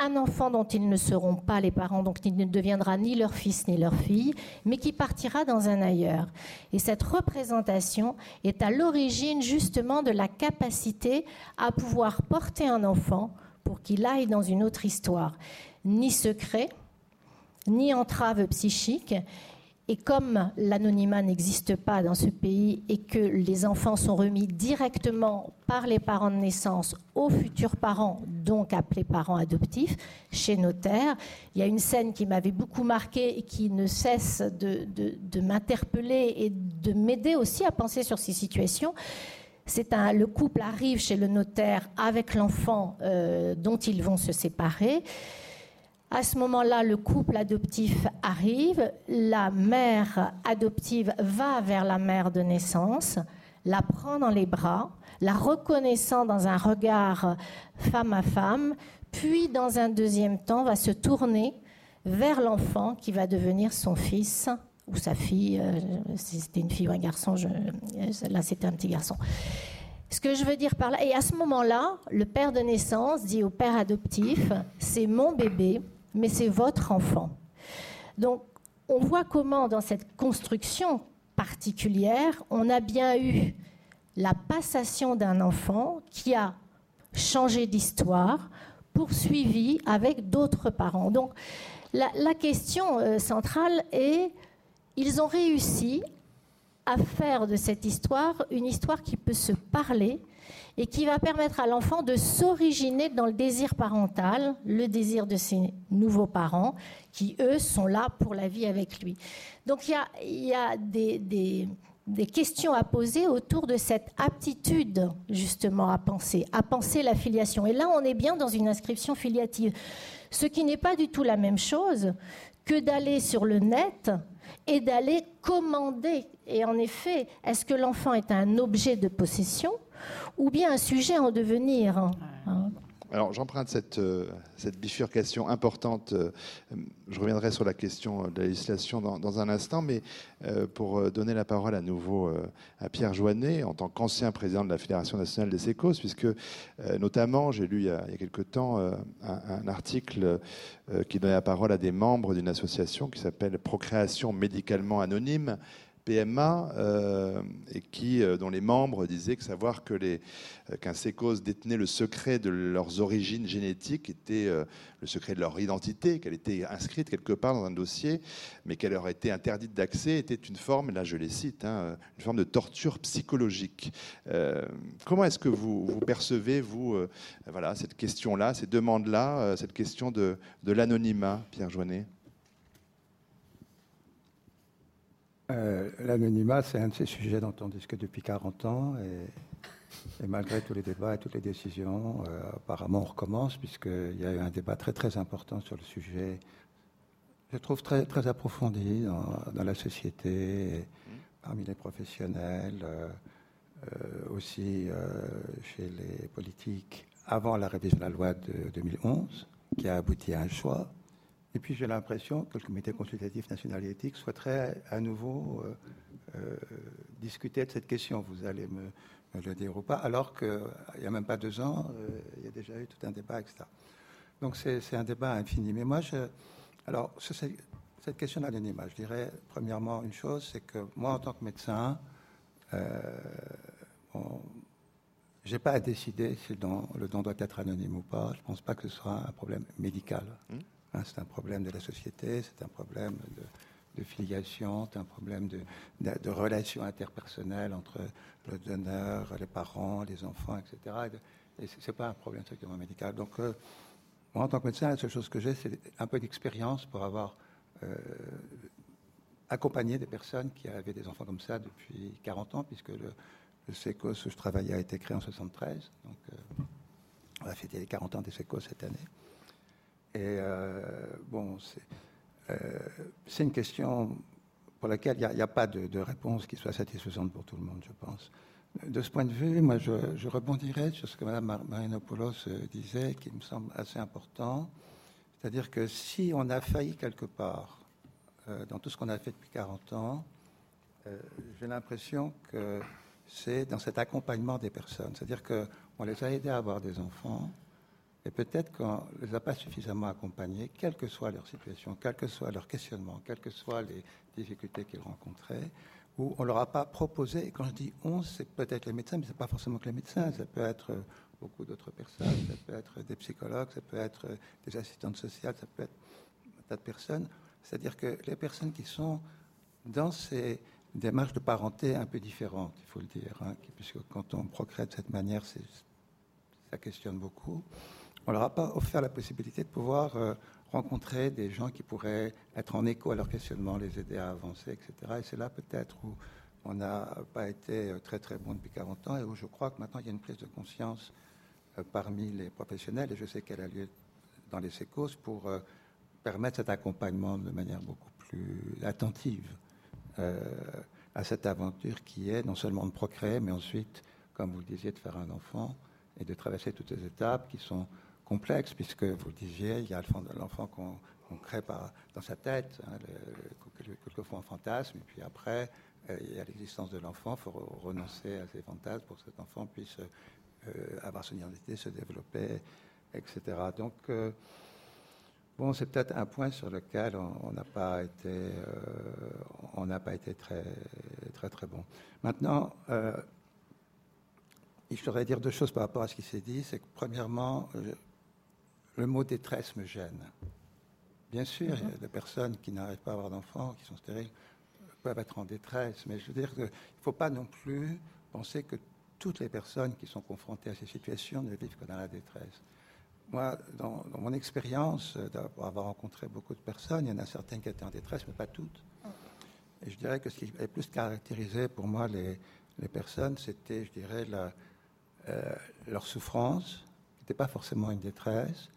un enfant dont ils ne seront pas les parents, donc il ne deviendra ni leur fils ni leur fille, mais qui partira dans un ailleurs. Et cette représentation est à l'origine justement de la capacité à pouvoir porter un enfant pour qu'il aille dans une autre histoire. Ni secret, ni entrave psychique, et comme l'anonymat n'existe pas dans ce pays et que les enfants sont remis directement par les parents de naissance aux futurs parents, donc appelés parents adoptifs, chez notaire, il y a une scène qui m'avait beaucoup marqué et qui ne cesse de, m'interpeller et de m'aider aussi à penser sur ces situations. C'est le couple arrive chez le notaire avec l'enfant euh, dont ils vont se séparer. À ce moment-là, le couple adoptif arrive, la mère adoptive va vers la mère de naissance, la prend dans les bras, la reconnaissant dans un regard femme à femme, puis dans un deuxième temps va se tourner vers l'enfant qui va devenir son fils ou sa fille, euh, si c'était une fille ou un garçon, là c'était un petit garçon. Ce que je veux dire par là, et à ce moment-là, le père de naissance dit au père adoptif, c'est mon bébé, mais c'est votre enfant. Donc, on voit comment dans cette construction particulière, on a bien eu la passation d'un enfant qui a changé d'histoire, poursuivi avec d'autres parents. Donc, la, question euh, centrale est, ils ont réussi à faire de cette histoire une histoire qui peut se parler et qui va permettre à l'enfant de s'originer dans le désir parental, le désir de ses nouveaux parents, qui eux sont là pour la vie avec lui. Donc il y a, des, questions à poser autour de cette aptitude justement à penser, à penser la filiation. Et là, on est bien dans une inscription filiative, ce qui n'est pas du tout la même chose que d'aller sur le net et d'aller commander. Et en effet, est-ce que l'enfant est un objet de possession ou bien un sujet en devenir. Hein. Hein. Alors j'emprunte cette, euh, cette, bifurcation importante. Euh, je reviendrai sur la question de la législation dans, un instant, mais euh, pour donner la parole à nouveau à Pierre Joannet, en tant qu'ancien président de la Fédération nationale des sécos, puisque notamment j'ai lu il y, a, il y, a, quelque temps un, un, article qui donnait la parole à des membres d'une association qui s'appelle Procréation médicalement anonyme PMA, euh, et qui, euh, dont les membres disaient que savoir que les, euh, qu'un sécos détenait le secret de leurs origines génétiques était le secret de leur identité, qu'elle était inscrite quelque part dans un dossier, mais qu'elle leur était interdite d'accès, était une forme, là je les cite, hein, une forme de torture psychologique. comment est-ce que vous, percevez, vous, voilà, cette question-là, ces demandes-là, cette question de, de l'anonymat, Pierre Joannet euh, l'anonymat, c'est un de ces sujets dont on discute depuis 40 ans. Et malgré tous les débats et toutes les décisions, apparemment on recommence, puisqu'il y a eu un débat très très important sur le sujet, je trouve très, très approfondi dans, la société, parmi les professionnels, aussi chez les politiques, avant la révision de la loi de 2011, qui a abouti à un choix. Et puis j'ai l'impression que le Comité consultatif national et éthique souhaiterait à nouveau euh, euh, discuter de cette question. Vous allez me, le dire ou pas, alors qu'il n'y a même pas deux ans, euh, il y a déjà eu tout un débat, etc. Donc c'est un débat infini. Mais moi, je, alors cette question d'anonymat, je dirais premièrement une chose, c'est que moi en tant que médecin, je n'ai pas à décider si le don, doit être anonyme ou pas. Je ne pense pas que ce soit un problème médical. Hmm. Hein, c'est un problème de la société, c'est un problème de, filiation, c'est un problème de, de, relations interpersonnelles entre le donneur, les parents, les enfants, etc. Et ce n'est pas un problème strictement médical. Donc, euh, moi, en tant que médecin, la seule chose que j'ai, c'est un peu d'expérience pour avoir euh, accompagné des personnes qui avaient des enfants comme ça depuis 40 ans, puisque le, le SECOS où je travaillais a été créé en 73. Donc, euh, on va fêter les 40 ans des SECOS cette année. Et euh, bon, euh, c'est une question pour laquelle il n'y a, pas de, réponse qui soit satisfaisante pour tout le monde, je pense. De ce point de vue, moi, je, rebondirais sur ce que Mme Marinopoulos disait, qui me semble assez important. C'est-à-dire que si on a failli quelque part dans tout ce qu'on a fait depuis 40 ans, j'ai l'impression que c'est dans cet accompagnement des personnes. C'est-à-dire qu'on les a aidés à avoir des enfants, et peut-être qu'on ne les a pas suffisamment accompagnés, quelle que soit leur situation, quel que soit leur questionnement, quelles que soient les difficultés qu'ils rencontraient, ou on ne leur a pas proposé, et quand je dis on, c'est peut-être les médecins, mais ce n'est pas forcément que les médecins, ça peut être beaucoup d'autres personnes, ça peut être des psychologues, ça peut être des assistantes sociales, ça peut être un tas de personnes. C'est-à-dire que les personnes qui sont dans ces une démarche de parenté un peu différente, il faut le dire, hein, puisque quand on procrée de cette manière, ça questionne beaucoup. On leur a pas offert la possibilité de pouvoir euh, rencontrer des gens qui pourraient être en écho à leur questionnement, les aider à avancer, etc. Et c'est là peut-être où on n'a pas été euh, très très bon depuis 40 ans et où je crois que maintenant il y a une prise de conscience euh, parmi les professionnels, et je sais qu'elle a lieu dans les sécos, pour permettre cet accompagnement de manière beaucoup plus attentive. À cette aventure qui est non seulement de procréer, mais ensuite, comme vous le disiez, de faire un enfant et de traverser toutes ces étapes qui sont complexes, puisque vous le disiez, il y a l'enfant qu'on crée par, dans sa tête, hein, quelquefois en fantasme, et puis après, euh, il y a l'existence de l'enfant, il faut renoncer à ces fantasmes pour que cet enfant puisse euh, avoir son identité, se développer, etc. Donc, Bon, c'est peut-être un point sur lequel on n'a pas été, euh, on n'a pas été très, très, très bon. Maintenant, euh, il faudrait dire deux choses par rapport à ce qui s'est dit. C'est que premièrement, le mot détresse me gêne. Bien sûr, il y a des personnes qui n'arrivent pas à avoir d'enfants, qui sont stériles, peuvent être en détresse. Mais je veux dire qu'il ne faut pas non plus penser que toutes les personnes qui sont confrontées à ces situations ne vivent que dans la détresse. Moi, dans, mon expérience, euh, d'avoir rencontré beaucoup de personnes, il y en a certaines qui étaient en détresse, mais pas toutes. Et je dirais que ce qui est plus caractérisé pour moi les, personnes, c'était, je dirais, la, euh, leur souffrance, qui n'était pas forcément une détresse,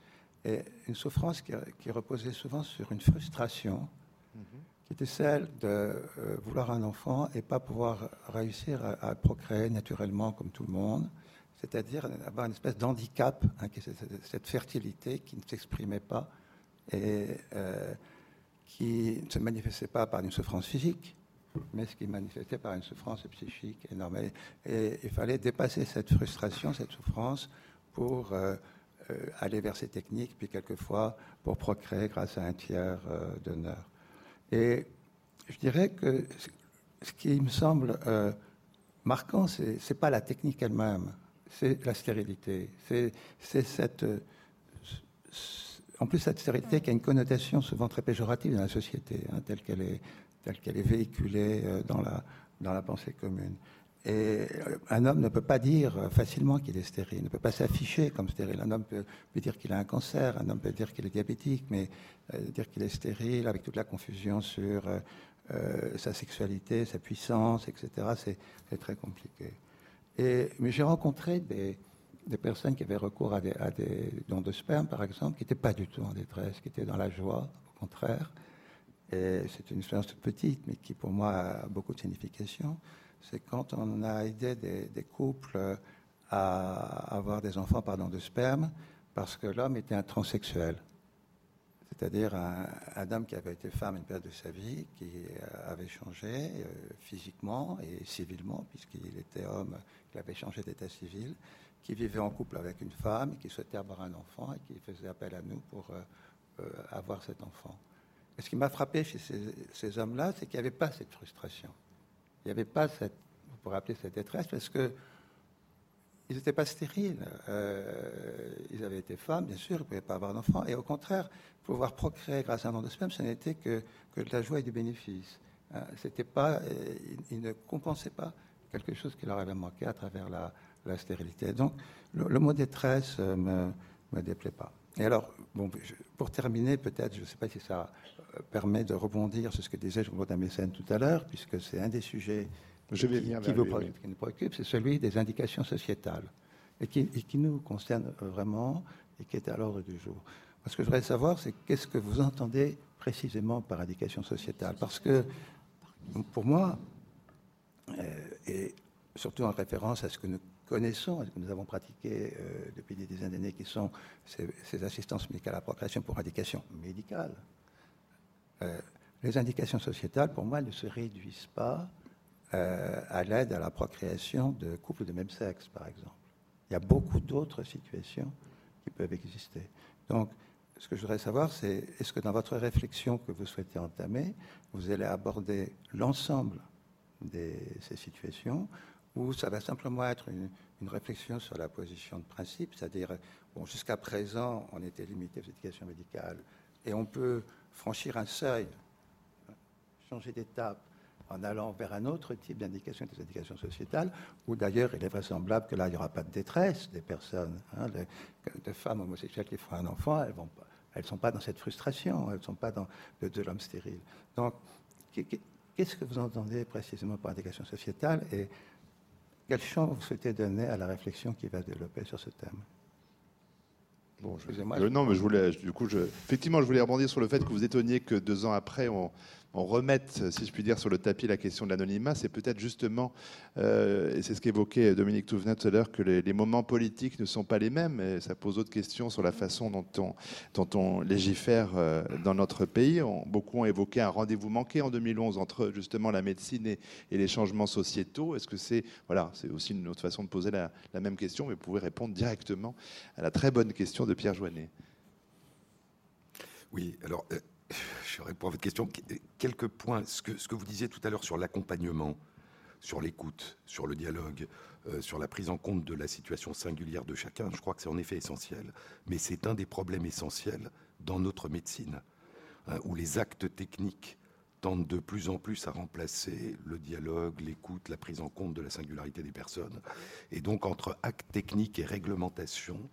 et une souffrance qui, reposait souvent sur une frustration, mm-hmm. qui était celle de euh, vouloir un enfant et pas pouvoir réussir à, à procréer naturellement comme tout le monde c'est-à-dire avoir une espèce d'handicap, hein, cette fertilité qui ne s'exprimait pas et euh, qui ne se manifestait pas par une souffrance physique, mais ce qui manifestait par une souffrance psychique énorme. Et, il fallait dépasser cette frustration, cette souffrance, pour euh, aller vers ces techniques, puis quelquefois pour procréer grâce à un tiers d'honneur. Et je dirais que ce qui me semble marquant, ce n'est pas la technique elle-même c'est la stérilité. C'est cette. En plus, cette stérilité qui a une connotation souvent très péjorative dans la société, hein, telle qu'elle est, telle est véhiculée euh, dans la, dans la pensée commune. Et euh, un homme ne peut pas dire facilement qu'il est stérile, ne peut pas s'afficher comme stérile. Un homme peut, dire qu'il a un cancer, un homme peut dire qu'il est diabétique, mais euh, dire qu'il est stérile avec toute la confusion sur sa sexualité, sa puissance, etc., c'est très compliqué. Mais j'ai rencontré des, des, personnes qui avaient recours à des, à des, dons de sperme, par exemple, qui n'étaient pas du tout en détresse, qui étaient dans la joie, au contraire. Et c'est une expérience toute petite, mais qui pour moi a beaucoup de signification. C'est quand on a aidé des, couples à avoir des enfants par don de sperme, parce que l'homme était un transsexuel c'est-à-dire un, homme qui avait été femme une période de sa vie, qui euh, avait changé euh, physiquement et civilement, puisqu'il était homme, il avait changé d'état civil, qui vivait en couple avec une femme, qui souhaitait avoir un enfant et qui faisait appel à nous pour euh, avoir cet enfant. Et ce qui m'a frappé chez ces hommes-là, c'est qu'il n'y avait pas cette frustration. Il n'y avait pas cette, vous pourrez appeler cette détresse, parce que ils n'étaient pas stériles. Euh, ils avaient été femmes, bien sûr, ils ne pouvaient pas avoir d'enfants. Et au contraire, pouvoir procréer grâce à un don de sperme, ce n'était que, de la joie et du bénéfice. Euh, pas, euh, ils, ne compensaient pas quelque chose qui leur avait manqué à travers la, stérilité. Donc, le, mot détresse me, me, déplaît pas. Et alors, bon, pour terminer, peut-être, je ne sais pas si ça permet de rebondir sur ce que disait Jean-Claude Amessen tout à l'heure, puisque c'est un des sujets je qui, qui, nous préoccupe, c'est celui des indications sociétales, et qui, et qui, nous concerne vraiment, et qui est à l'ordre du jour. Ce que je voudrais savoir, c'est qu'est-ce que vous entendez précisément par indication sociétale? Parce que, pour moi, euh, et surtout en référence à ce que nous connaissons, à ce que nous avons pratiqué euh, depuis des dizaines d'années, qui sont ces, ces, assistances médicales à la procréation pour indication médicale, euh, les indications sociétales, pour moi, ne se réduisent pas euh, à l'aide à la procréation de couples de même sexe, par exemple. Il y a beaucoup d'autres situations qui peuvent exister. Donc, ce que je voudrais savoir, c'est est-ce que dans votre réflexion que vous souhaitez entamer, vous allez aborder l'ensemble de ces situations ou ça va simplement être une, réflexion sur la position de principe, c'est-à-dire, bon, jusqu'à présent, on était limité aux éducations médicales et on peut franchir un seuil, changer d'étape en allant vers un autre type d'indication, des indications sociétales, où d'ailleurs il est vraisemblable que là il n'y aura pas de détresse des personnes, hein, de, femmes homosexuelles qui font un enfant, elles ne sont pas dans cette frustration, elles ne sont pas dans de, de l'homme stérile. Donc, qu'est-ce que vous entendez précisément par indication sociétale et quel champ vous souhaitez donner à la réflexion qui va se développer sur ce thème? Bon, je, je, non, mais je voulais, du coup, je, effectivement, je voulais rebondir sur le fait que vous étonniez que deux ans après, on, on remette, si je puis dire, sur le tapis la question de l'anonymat, c'est peut-être justement, euh, et c'est ce qu'évoquait Dominique Touvenet tout à l'heure, que les, moments politiques ne sont pas les mêmes, ça pose d'autres questions sur la façon dont on, légifère euh, dans notre pays. Beaucoup ont évoqué un rendez-vous manqué en 2011 entre justement la médecine et, les changements sociétaux. Est-ce que c'est, voilà, c'est aussi une autre façon de poser la, même question, mais vous pouvez répondre directement à la très bonne question de Pierre Joannet. Oui, alors. Je réponds à votre question. Quelques points. Ce que, vous disiez tout à l'heure sur l'accompagnement, sur l'écoute, sur le dialogue, euh, sur la prise en compte de la situation singulière de chacun, je crois que c'est en effet essentiel. Mais c'est un des problèmes essentiels dans notre médecine, hein, où les actes techniques tendent de plus en plus à remplacer le dialogue, l'écoute, la prise en compte de la singularité des personnes. Et donc, entre actes techniques et réglementation,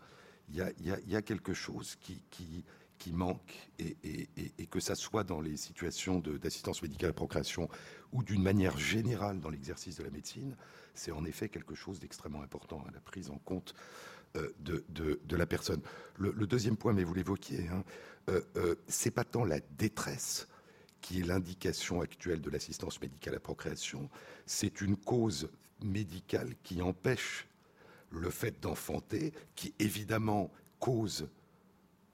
il y a, quelque chose qui, qui manque et, que ça soit dans les situations d'assistance médicale à procréation ou d'une manière générale dans l'exercice de la médecine, c'est en effet quelque chose d'extrêmement important à la prise en compte euh, de, la personne. Le, le, deuxième point, mais vous l'évoquiez, hein, euh, euh, c'est pas tant la détresse qui est l'indication actuelle de l'assistance médicale à procréation, c'est une cause médicale qui empêche le fait d'enfanter, qui évidemment cause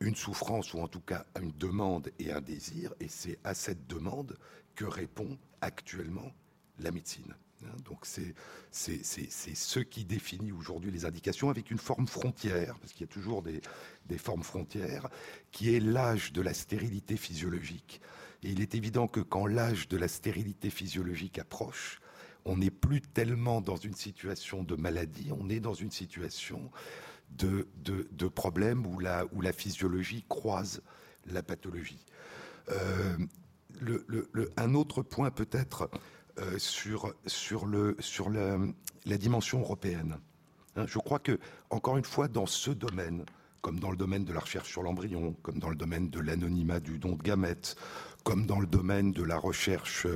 une souffrance ou en tout cas une demande et un désir, et c'est à cette demande que répond actuellement la médecine. Hein, donc c'est ce qui définit aujourd'hui les indications avec une forme frontière, parce qu'il y a toujours des, des formes frontières, qui est l'âge de la stérilité physiologique. Et il est évident que quand l'âge de la stérilité physiologique approche, on n'est plus tellement dans une situation de maladie, on est dans une situation de, de, problèmes où la, où la physiologie croise la pathologie. Euh, un autre point peut-être euh, sur, sur, le, sur la, la dimension européenne. Hein, je crois que, encore une fois, dans ce domaine, comme dans le domaine de la recherche sur l'embryon, comme dans le domaine de l'anonymat du don de gamètes, comme dans le domaine de la recherche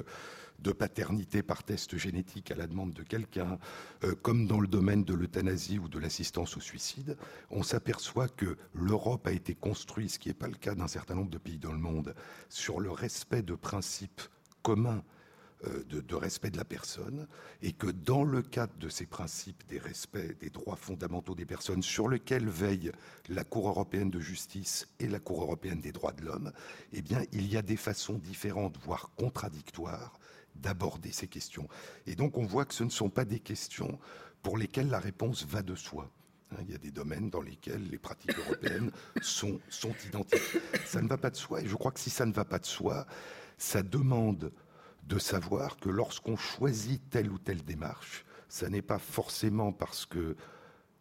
de paternité par test génétique à la demande de quelqu'un, euh, comme dans le domaine de l'euthanasie ou de l'assistance au suicide, on s'aperçoit que l'Europe a été construite, ce qui n'est pas le cas d'un certain nombre de pays dans le monde, sur le respect de principes communs euh, de, respect de la personne, et que dans le cadre de ces principes des respects des droits fondamentaux des personnes, sur lesquels veillent la Cour européenne de justice et la Cour européenne des droits de l'homme, eh bien, il y a des façons différentes, voire contradictoires, d'aborder ces questions. Et donc, on voit que ce ne sont pas des questions pour lesquelles la réponse va de soi. Hein, il y a des domaines dans lesquels les pratiques européennes sont, sont identiques. Ça ne va pas de soi. Et je crois que si ça ne va pas de soi, ça demande de savoir que lorsqu'on choisit telle ou telle démarche, ça n'est pas forcément parce que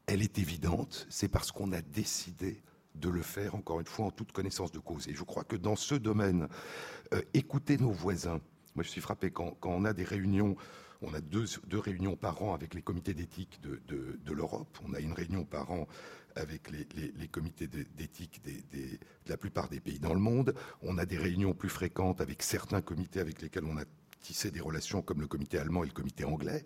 elle est évidente, c'est parce qu'on a décidé de le faire, encore une fois, en toute connaissance de cause. Et je crois que dans ce domaine, euh, écouter nos voisins, moi je suis frappé quand, on a des réunions, on a deux, réunions par an avec les comités d'éthique de, l'Europe, on a une réunion par an avec les, comités d'éthique de la plupart des pays dans le monde. On a des réunions plus fréquentes avec certains comités avec lesquels on a tissé des relations comme le comité allemand et le comité anglais.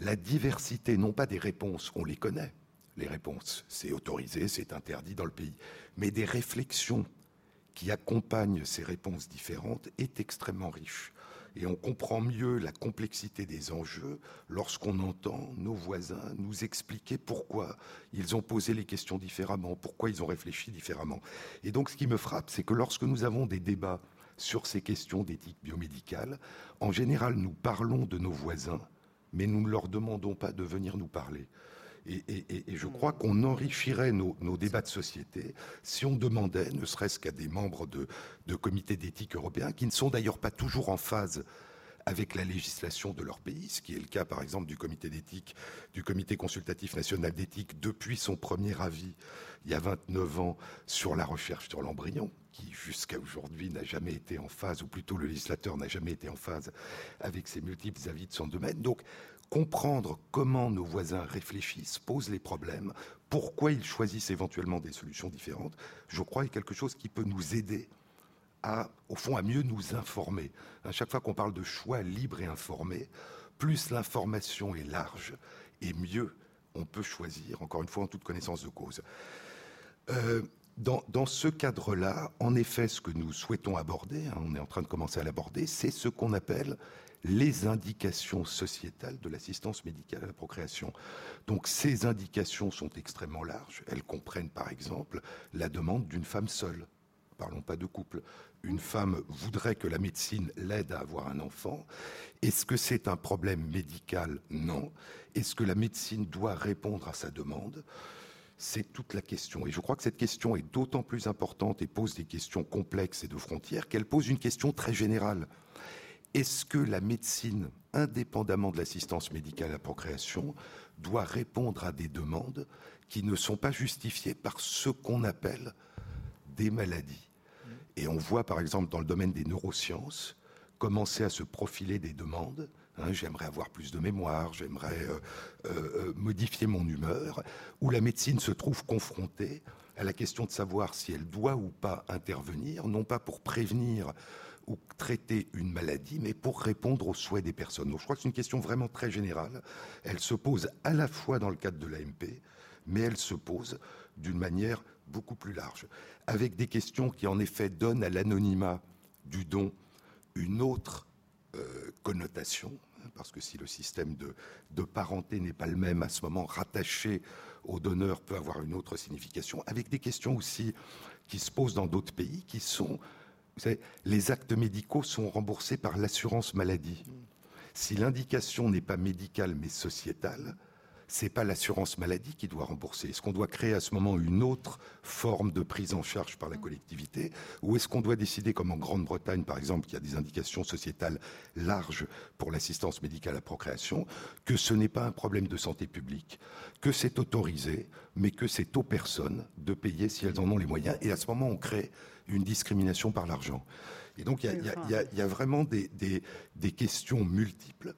La diversité, non pas des réponses, on les connaît, les réponses, c'est autorisé, c'est interdit dans le pays, mais des réflexions qui accompagnent ces réponses différentes est extrêmement riche et on comprend mieux la complexité des enjeux lorsqu'on entend nos voisins nous expliquer pourquoi ils ont posé les questions différemment, pourquoi ils ont réfléchi différemment. Et donc ce qui me frappe, c'est que lorsque nous avons des débats sur ces questions d'éthique biomédicale, en général nous parlons de nos voisins, mais nous ne leur demandons pas de venir nous parler. Et, je crois qu'on enrichirait nos, débats de société si on demandait, ne serait-ce qu'à des membres de, de comités d'éthique européens, qui ne sont d'ailleurs pas toujours en phase avec la législation de leur pays, ce qui est le cas par exemple du comité d'éthique, du comité consultatif national d'éthique depuis son premier avis il y a 29 ans sur la recherche sur l'embryon, qui jusqu'à aujourd'hui n'a jamais été en phase, ou plutôt le législateur n'a jamais été en phase avec ses multiples avis de son domaine. Donc comprendre comment nos voisins réfléchissent, posent les problèmes, pourquoi ils choisissent éventuellement des solutions différentes, je crois est quelque chose qui peut nous aider à, au fond, à mieux nous informer. À chaque fois qu'on parle de choix libre et informé, plus l'information est large et mieux on peut choisir, encore une fois, en toute connaissance de cause. Euh, dans, ce cadre-là, en effet, ce que nous souhaitons aborder, hein, on est en train de commencer à l'aborder, c'est ce qu'on appelle les indications sociétales de l'assistance médicale à la procréation. Donc ces indications sont extrêmement larges. Elles comprennent par exemple la demande d'une femme seule. Parlons pas de couple. Une femme voudrait que la médecine l'aide à avoir un enfant. Est-ce que c'est un problème médical? Non. Est-ce que la médecine doit répondre à sa demande? C'est toute la question. Et je crois que cette question est d'autant plus importante et pose des questions complexes et de frontières qu'elle pose une question très générale. Est-ce que la médecine, indépendamment de l'assistance médicale à la procréation, doit répondre à des demandes qui ne sont pas justifiées par ce qu'on appelle des maladies? Et on voit par exemple dans le domaine des neurosciences commencer à se profiler des demandes. Hein, j'aimerais avoir plus de mémoire, j'aimerais euh, euh, euh, modifier mon humeur, où la médecine se trouve confrontée à la question de savoir si elle doit ou pas intervenir, non pas pour prévenir ou traiter une maladie, mais pour répondre aux souhaits des personnes. Donc je crois que c'est une question vraiment très générale. Elle se pose à la fois dans le cadre de l'AMP, mais elle se pose d'une manière beaucoup plus large, avec des questions qui en effet donnent à l'anonymat du don une autre euh, connotation, hein, parce que si le système de, de parenté n'est pas le même, à ce moment rattaché au donneur peut avoir une autre signification, avec des questions aussi qui se posent dans d'autres pays, qui sont vous savez, les actes médicaux sont remboursés par l'assurance maladie. Si l'indication n'est pas médicale mais sociétale, c'est pas l'assurance maladie qui doit rembourser. Est-ce qu'on doit créer à ce moment une autre forme de prise en charge par la collectivité Ou est-ce qu'on doit décider, comme en Grande-Bretagne par exemple, qui a des indications sociétales larges pour l'assistance médicale à procréation, que ce n'est pas un problème de santé publique, que c'est autorisé, mais que c'est aux personnes de payer si elles en ont les moyens. Et à ce moment, on crée une discrimination par l'argent. Et donc il y, a vraiment des, des, questions multiples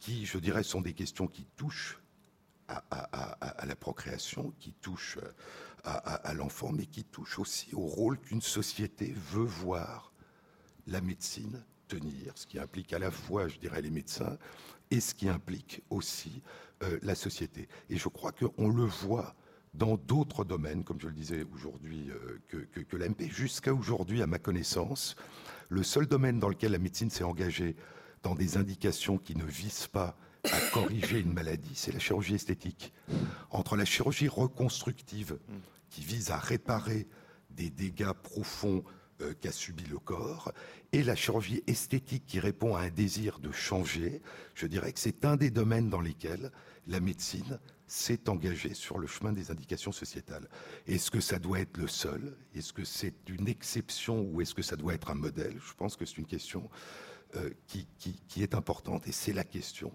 qui, je dirais, sont des questions qui touchent à, la procréation, qui touchent à, l'enfant, mais qui touchent aussi au rôle qu'une société veut voir la médecine tenir, ce qui implique à la fois, je dirais, les médecins et ce qui implique aussi euh, la société. Et je crois qu'on le voit dans d'autres domaines, comme je le disais aujourd'hui, euh, que, que, que l'AMP. Jusqu'à aujourd'hui, à ma connaissance, le seul domaine dans lequel la médecine s'est engagée dans des indications qui ne visent pas à corriger une maladie, c'est la chirurgie esthétique. Entre la chirurgie reconstructive, qui vise à réparer des dégâts profonds euh, qu'a subi le corps, et la chirurgie esthétique qui répond à un désir de changer, je dirais que c'est un des domaines dans lesquels la médecine s'est engagée sur le chemin des indications sociétales. Est-ce que ça doit être le seul? Est-ce que c'est une exception ou est-ce que ça doit être un modèle? Je pense que c'est une question euh, qui, est importante et c'est la question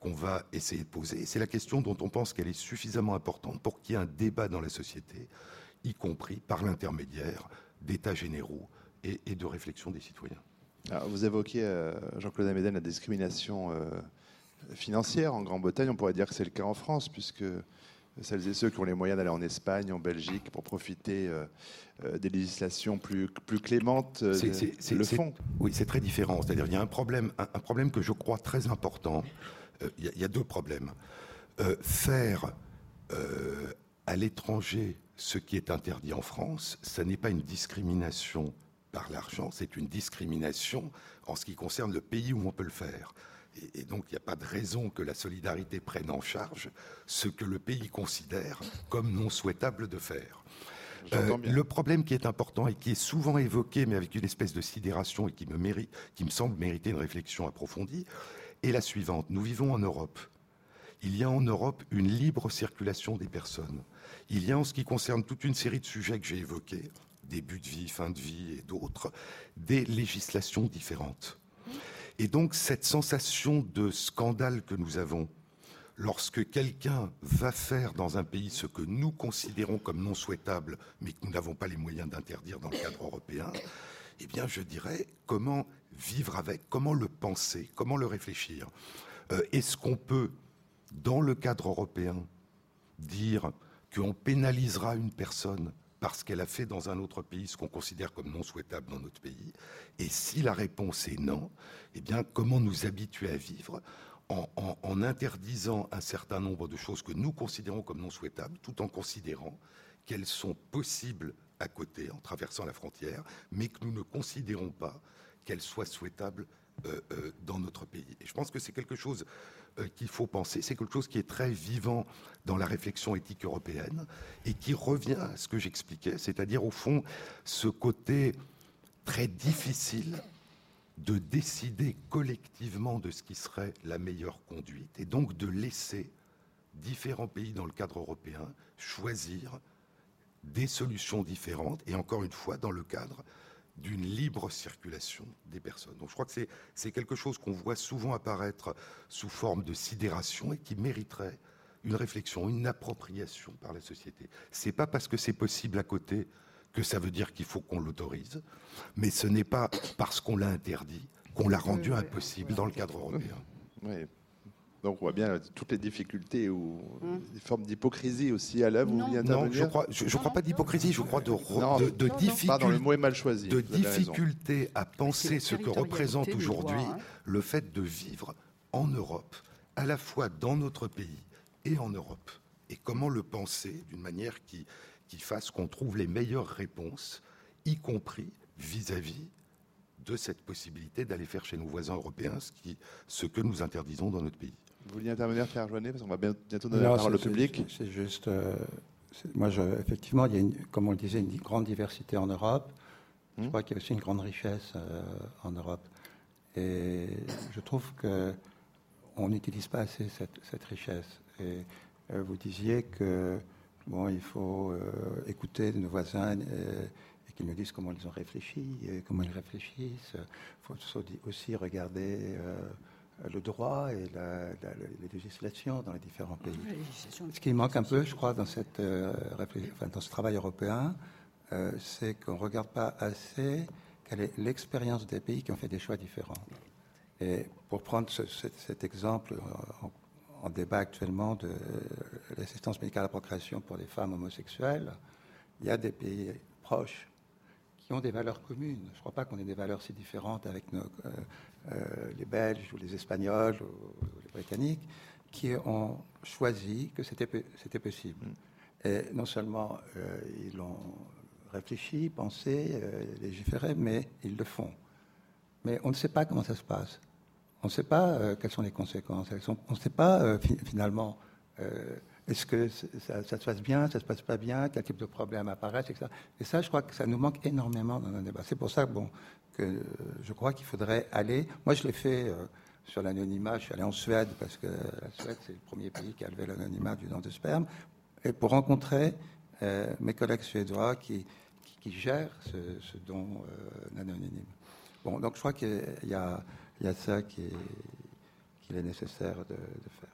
qu'on va essayer de poser. C'est la question dont on pense qu'elle est suffisamment importante pour qu'il y ait un débat dans la société, y compris par l'intermédiaire d'états généraux et, et, de réflexion des citoyens. Alors, vous évoquez, euh, Jean-Claude Améden, la discrimination euh, financière en Grande-Bretagne. On pourrait dire que c'est le cas en France, puisque celles et ceux qui ont les moyens d'aller en Espagne, en Belgique, pour profiter euh, euh, des législations plus, plus clémentes, euh, c'est, le font. Oui, c'est très différent. C'est-à-dire qu'il y a un problème, un, un problème que je crois très important. Il, y a, il y a deux problèmes. faire à l'étranger ce qui est interdit en France, ça n'est pas une discrimination par l'argent, c'est une discrimination en ce qui concerne le pays où on peut le faire. Et, et donc, il n'y a pas de raison que la solidarité prenne en charge ce que le pays considère comme non souhaitable de faire. Euh, le problème qui est important et qui est souvent évoqué, mais avec une espèce de sidération et qui me, mérite, qui me semble mériter une réflexion approfondie, est la suivante. Nous vivons en Europe. Il y a en Europe une libre circulation des personnes. Il y a, en ce qui concerne toute une série de sujets que j'ai évoqués, début de vie, fin de vie et d'autres, des législations différentes. Et donc cette sensation de scandale que nous avons lorsque quelqu'un va faire dans un pays ce que nous considérons comme non souhaitable, mais que nous n'avons pas les moyens d'interdire dans le cadre européen, eh bien je dirais comment vivre avec, comment le penser, comment le réfléchir. Euh, Est-ce qu'on peut, dans le cadre européen, dire qu'on pénalisera une personne parce qu'elle a fait dans un autre pays ce qu'on considère comme non souhaitable dans notre pays? Et si la réponse est non, eh bien, comment nous habituer à vivre en, interdisant un certain nombre de choses que nous considérons comme non souhaitables, tout en considérant qu'elles sont possibles à côté, en traversant la frontière, mais que nous ne considérons pas qu'elles soient souhaitables euh, euh, dans notre pays. Et je pense que c'est quelque chose euh, qu'il faut penser, c'est quelque chose qui est très vivant dans la réflexion éthique européenne et qui revient à ce que j'expliquais, c'est-à-dire au fond ce côté très difficile de décider collectivement de ce qui serait la meilleure conduite et donc de laisser différents pays dans le cadre européen choisir des solutions différentes et encore une fois dans le cadre d'une libre circulation des personnes. Donc je crois que c'est quelque chose qu'on voit souvent apparaître sous forme de sidération et qui mériterait une réflexion, une appropriation par la société. C'est pas parce que c'est possible à côté que ça veut dire qu'il faut qu'on l'autorise, mais ce n'est pas parce qu'on l'a interdit qu'on l'a rendu impossible dans le cadre européen. Oui. Donc on voit bien toutes les difficultés ou hum. des formes d'hypocrisie aussi à l'œuvre. Non, non je crois, je, je crois pas d'hypocrisie, je crois de, non, de, de, difficulté, le mot est mal choisi, de difficulté à penser ce que représente aujourd'hui hein. le fait de vivre en Europe, à la fois dans notre pays et en Europe. Et comment le penser d'une manière qui, qui fasse qu'on trouve les meilleures réponses, y compris vis-à-vis -vis de cette possibilité d'aller faire chez nos voisins européens ce, qui, ce que nous interdisons dans notre pays. Vous vouliez intervenir, Pierre Joannet, parce qu'on va bientôt donner non, la parole au public. C'est juste, euh, moi, je, effectivement, il y a, une, comme on le disait, une grande diversité en Europe. Je mmh. crois qu'il y a aussi une grande richesse euh, en Europe. Et je trouve que on n'utilise pas assez cette, cette richesse. Et euh, vous disiez que bon, il faut euh, écouter nos voisins euh, et qu'ils nous disent comment ils ont réfléchi, et comment ils réfléchissent. Il faut aussi regarder le droit et la, la, les législations dans les différents pays. Ce qui manque un peu, je crois, dans, cette, euh, enfin, dans ce travail européen, euh, c'est qu'on ne regarde pas assez quelle est l'expérience des pays qui ont fait des choix différents. Et pour prendre ce, ce, cet exemple en, en, débat actuellement de l'assistance médicale à la procréation pour les femmes homosexuelles, il y a des pays proches qui ont des valeurs communes. Je ne crois pas qu'on ait des valeurs si différentes avec nos, les Belges ou les Espagnols ou, les Britanniques, qui ont choisi que c'était possible. Mm. Et non seulement ils l'ont réfléchi, pensé, légiféré, mais ils le font. Mais on ne sait pas comment ça se passe. On ne sait pas quelles sont les conséquences. On ne sait pas finalement est-ce que ça, se passe bien, ça se passe pas bien, quel type de problèmes apparaissent, etc. Et ça, je crois que ça nous manque énormément dans nos débats. C'est pour ça bon, que je crois qu'il faudrait aller. Moi, je l'ai fait euh, sur l'anonymat. Je suis allé en Suède parce que la Suède, c'est le premier pays qui a levé l'anonymat du don de sperme. Et pour rencontrer euh, mes collègues suédois qui, qui, gèrent ce, don euh, anonyme. Bon, donc je crois qu'il y, a, ça qu'il est, est nécessaire de faire.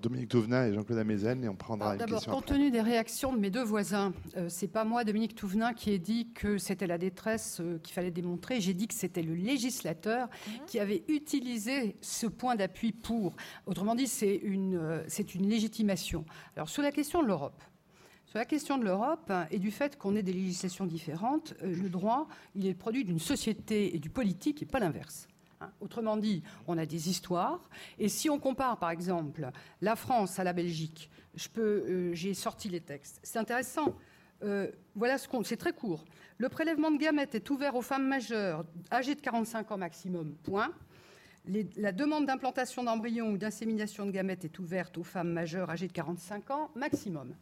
Dominique Touvenin et Jean-Claude Amezen, et on prendra une D'abord, compte tenu des réactions de mes deux voisins, euh, c'est pas moi, Dominique Touvenin, qui ai dit que c'était la détresse euh, qu'il fallait démontrer. J'ai dit que c'était le législateur mhm. qui avait utilisé ce point d'appui pour. Autrement dit, c'est une, euh, c'est une légitimation. Alors, sur la question de l'Europe. Sur la question de l'Europe et du fait qu'on ait des législations différentes, le droit, il est le produit d'une société et du politique et pas l'inverse. Hein. Autrement dit, on a des histoires. Et si on compare, par exemple, la France à la Belgique, euh, j'ai sorti les textes. C'est intéressant. Euh, voilà ce qu'on. C'est très court. Le prélèvement de gamètes est ouvert aux femmes majeures âgées de 45 ans maximum. Point. la demande d'implantation d'embryons ou d'insémination de gamètes est ouverte aux femmes majeures âgées de 45 ans maximum.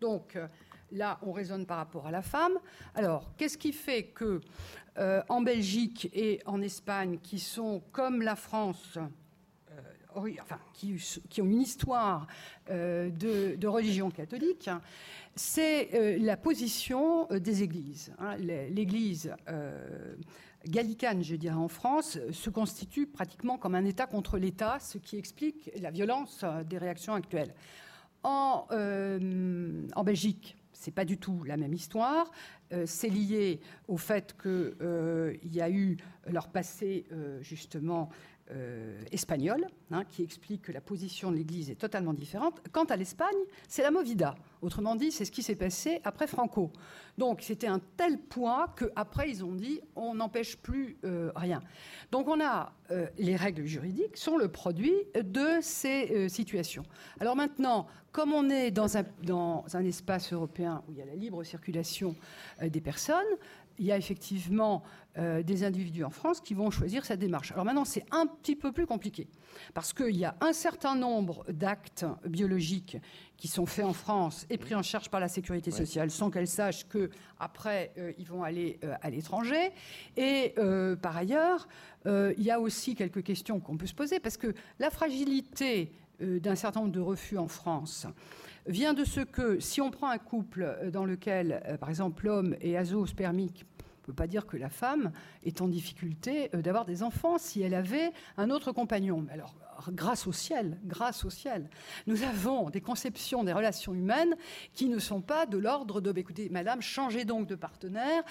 Donc, euh, Là, on raisonne par rapport à la femme. Alors, qu'est-ce qui fait que euh, en Belgique et en Espagne, qui sont comme la France, euh, enfin, qui, ont une histoire euh, de, religion catholique, c'est la position des églises. Hein. L'église gallicane, je dirais, en France, se constitue pratiquement comme un État contre l'État, ce qui explique la violence des réactions actuelles. En, en Belgique, c'est pas du tout la même histoire. Euh, c'est lié au fait qu'il euh, y a eu leur passé euh, justement espagnol, hein, qui explique que la position de l'Église est totalement différente. Quant à l'Espagne, c'est la Movida. Autrement dit, c'est ce qui s'est passé après Franco. Donc c'était un tel point qu'après ils ont dit on n'empêche plus rien. Donc on a les règles juridiques sont le produit de ces situations. Alors maintenant, comme on est dans un, dans un espace européen où il y a la libre circulation euh, des personnes, il y a effectivement euh, des individus en France qui vont choisir cette démarche. Alors maintenant, c'est un petit peu plus compliqué, parce qu'il y a un certain nombre d'actes biologiques qui sont faits en France et pris en charge par la sécurité sociale sans qu'elle sache qu'après, euh, ils vont aller à l'étranger. Et par ailleurs, il y a aussi quelques questions qu'on peut se poser, parce que la fragilité euh, d'un certain nombre de refus en France vient de ce que, si on prend un couple euh, dans lequel, euh, par exemple, l'homme est azoospermique, on ne peut pas dire que la femme est en difficulté d'avoir des enfants si elle avait un autre compagnon. alors, grâce au ciel, grâce au ciel, nous avons des conceptions des relations humaines qui ne sont pas de l'ordre de, bah, écoutez, madame, changez donc de partenaire,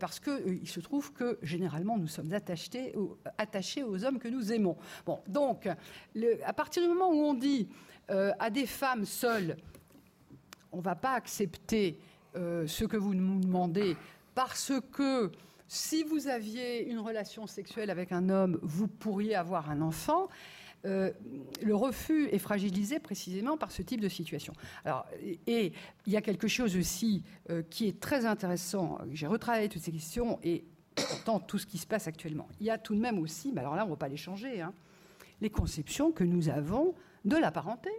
parce qu'il se trouve que généralement nous sommes attachés, attachés aux hommes que nous aimons. Bon, donc, à partir du moment où on dit euh, à des femmes seules, on ne va pas accepter euh, ce que vous nous demandez parce que si vous aviez une relation sexuelle avec un homme, vous pourriez avoir un enfant. Euh, le refus est fragilisé précisément par ce type de situation. Alors, et, il y a quelque chose aussi qui est très intéressant. J'ai retravaillé toutes ces questions et pourtant tout ce qui se passe actuellement. Il y a tout de même aussi, mais alors là on ne va pas les changer, hein, les conceptions que nous avons de la parenté.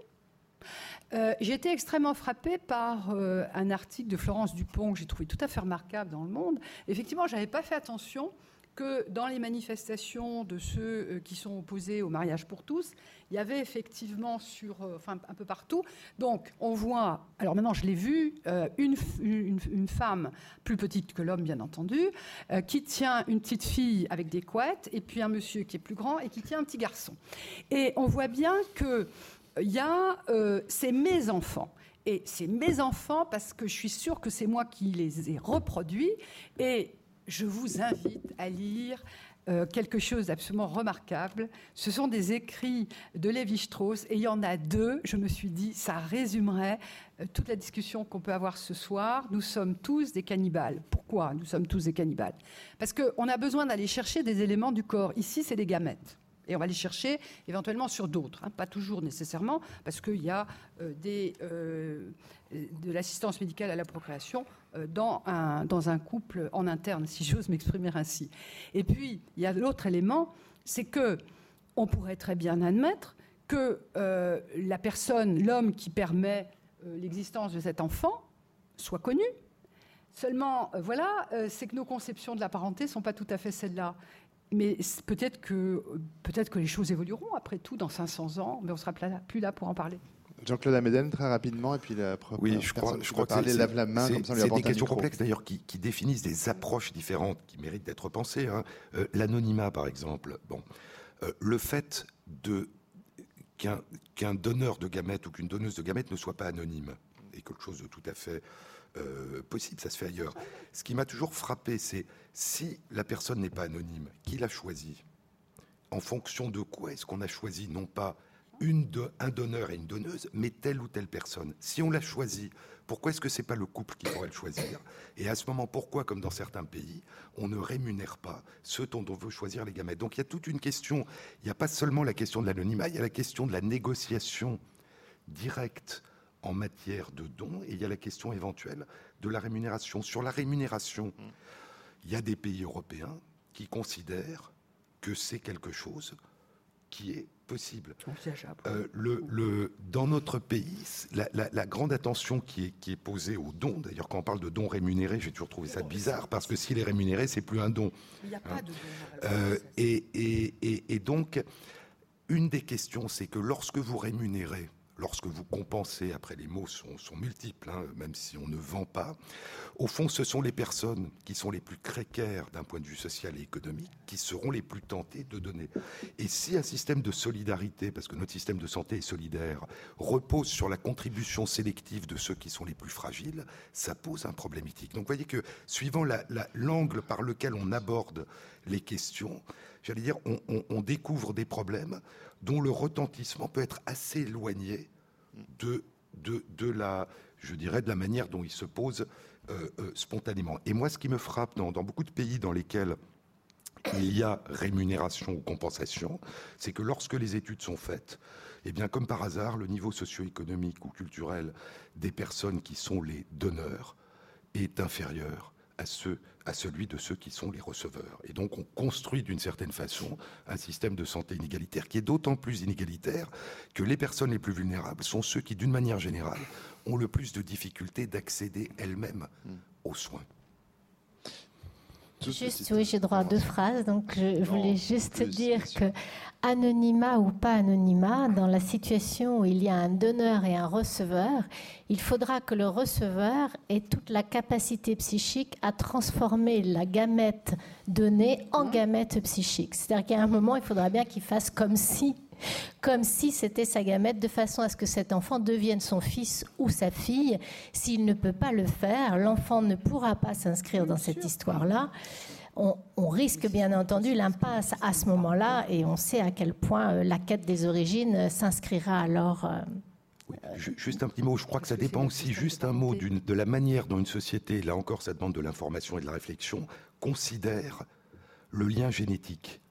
Euh, j'ai été extrêmement frappée par euh, un article de Florence Dupont que j'ai trouvé tout à fait remarquable dans Le Monde. Effectivement, je n'avais pas fait attention que dans les manifestations de ceux euh, qui sont opposés au mariage pour tous, il y avait effectivement sur, enfin, un peu partout. Donc, on voit, alors maintenant je l'ai vu, une, une, femme plus petite que l'homme, bien entendu, qui tient une petite fille avec des couettes, et puis un monsieur qui est plus grand et qui tient un petit garçon. Et on voit bien que il y a euh, c'est mes enfants. Et c'est mes enfants parce que je suis sûre que c'est moi qui les ai reproduits. Et je vous invite à lire euh, quelque chose d'absolument remarquable. Ce sont des écrits de Lévi-Strauss et il y en a deux. Je me suis dit, ça résumerait euh, toute la discussion qu'on peut avoir ce soir. Nous sommes tous des cannibales. Pourquoi nous sommes tous des cannibales? Parce qu'on a besoin d'aller chercher des éléments du corps. Ici, c'est des gamètes. Et on va les chercher éventuellement sur d'autres, hein. pas toujours nécessairement, parce qu'il y a euh, des, de l'assistance médicale à la procréation euh, dans un, couple en interne, si j'ose m'exprimer ainsi. Et puis, il y a l'autre élément, c'est que on pourrait très bien admettre que euh, la personne, l'homme qui permet euh, l'existence de cet enfant, soit connu. Seulement, voilà, c'est que nos conceptions de la parenté ne sont pas tout à fait celles-là. Mais peut-être que, peut-être que les choses évolueront après tout dans 500 ans, mais on ne sera plus là pour en parler. Jean-Claude Améden, très rapidement, et puis la Oui, je crois, je crois que lave la main, comme ça C'est des questions complexes d'ailleurs qui, définissent des approches différentes qui méritent d'être pensées. Hein. Euh, l'anonymat, par exemple. Bon, euh, le fait de qu'un donneur de gamètes ou qu'une donneuse de gamètes ne soit pas anonyme est quelque chose de tout à fait euh, possible, ça se fait ailleurs. Ce qui m'a toujours frappé, c'est si la personne n'est pas anonyme, qui l'a choisi? En fonction de quoi est-ce qu'on a choisi Non pas un donneur et une donneuse, mais telle ou telle personne? Si on l'a choisi, pourquoi est-ce que c'est pas le couple qui pourrait le choisir? Et à ce moment, pourquoi, comme dans certains pays, on ne rémunère pas ceux dont on veut choisir les gamètes? Donc il y a toute une question. Il n'y a pas seulement la question de l'anonymat, il y a la question de la négociation directe en matière de dons, et il y a la question éventuelle de la rémunération. Sur la rémunération, il y a des pays européens qui considèrent que c'est quelque chose qui est possible. Euh, le, le, dans notre pays, la, grande attention qui est, qui est posée aux dons, d'ailleurs quand on parle de dons rémunérés, j'ai toujours trouvé ça bizarre, parce que s'il est rémunéré, c'est plus un don. Il n'y a pas de don. Euh, et, et, et, et donc, une des questions, c'est que lorsque vous rémunérez, lorsque vous compensez, après les mots sont, sont multiples, hein, même si on ne vend pas, au fond, ce sont les personnes qui sont les plus précaires d'un point de vue social et économique qui seront les plus tentées de donner. Et si un système de solidarité, parce que notre système de santé est solidaire, repose sur la contribution sélective de ceux qui sont les plus fragiles, ça pose un problème éthique. Donc vous voyez que suivant l'angle par lequel on aborde les questions, j'allais dire, on, on découvre des problèmes dont le retentissement peut être assez éloigné de, de, de, la, je dirais, de la manière dont il se pose euh, euh, spontanément. Et moi, ce qui me frappe dans, dans, beaucoup de pays dans lesquels il y a rémunération ou compensation, c'est que lorsque les études sont faites, eh bien, comme par hasard, le niveau socio-économique ou culturel des personnes qui sont les donneurs est inférieur à, ceux, à celui de ceux qui sont les receveurs. Et donc on construit d'une certaine façon un système de santé inégalitaire qui est d'autant plus inégalitaire que les personnes les plus vulnérables sont ceux qui, d'une manière générale, ont le plus de difficultés d'accéder elles-mêmes aux soins. Juste, oui, j'ai droit à deux phrases. Donc, je voulais juste dire que, anonymat ou pas anonymat, dans la situation où il y a un donneur et un receveur, il faudra que le receveur ait toute la capacité psychique à transformer la gamète donnée en gamète psychique. C'est-à-dire qu'à un moment, il faudra bien qu'il fasse comme si comme si c'était sa gamète, de façon à ce que cet enfant devienne son fils ou sa fille. S'il ne peut pas le faire, l'enfant ne pourra pas s'inscrire dans cette histoire-là. On, risque bien entendu l'impasse à ce moment-là et on sait à quel point euh, la quête des origines s'inscrira alors. Euh, juste un petit mot, je crois que ça dépend aussi, juste un mot de la manière dont une société, là encore ça demande de l'information et de la réflexion, considère le lien génétique.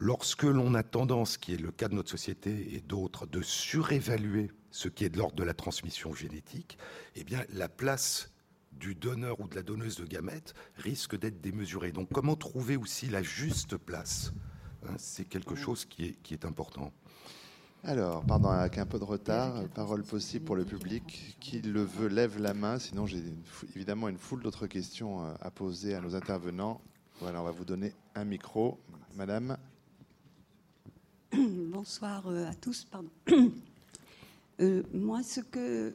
Lorsque l'on a tendance, qui est le cas de notre société et d'autres, de surévaluer ce qui est de l'ordre de la transmission génétique, eh bien, la place du donneur ou de la donneuse de gamètes risque d'être démesurée. Donc, comment trouver aussi la juste place hein, C'est quelque chose qui est, qui est important. Alors, pardon, avec un peu de retard, parole possible pour le public. Qui le veut, lève la main. Sinon, j'ai évidemment une foule d'autres questions euh, à poser à nos intervenants. Voilà, on va vous donner un micro. Madame Bonsoir euh, à tous. Pardon. Euh, moi, ce que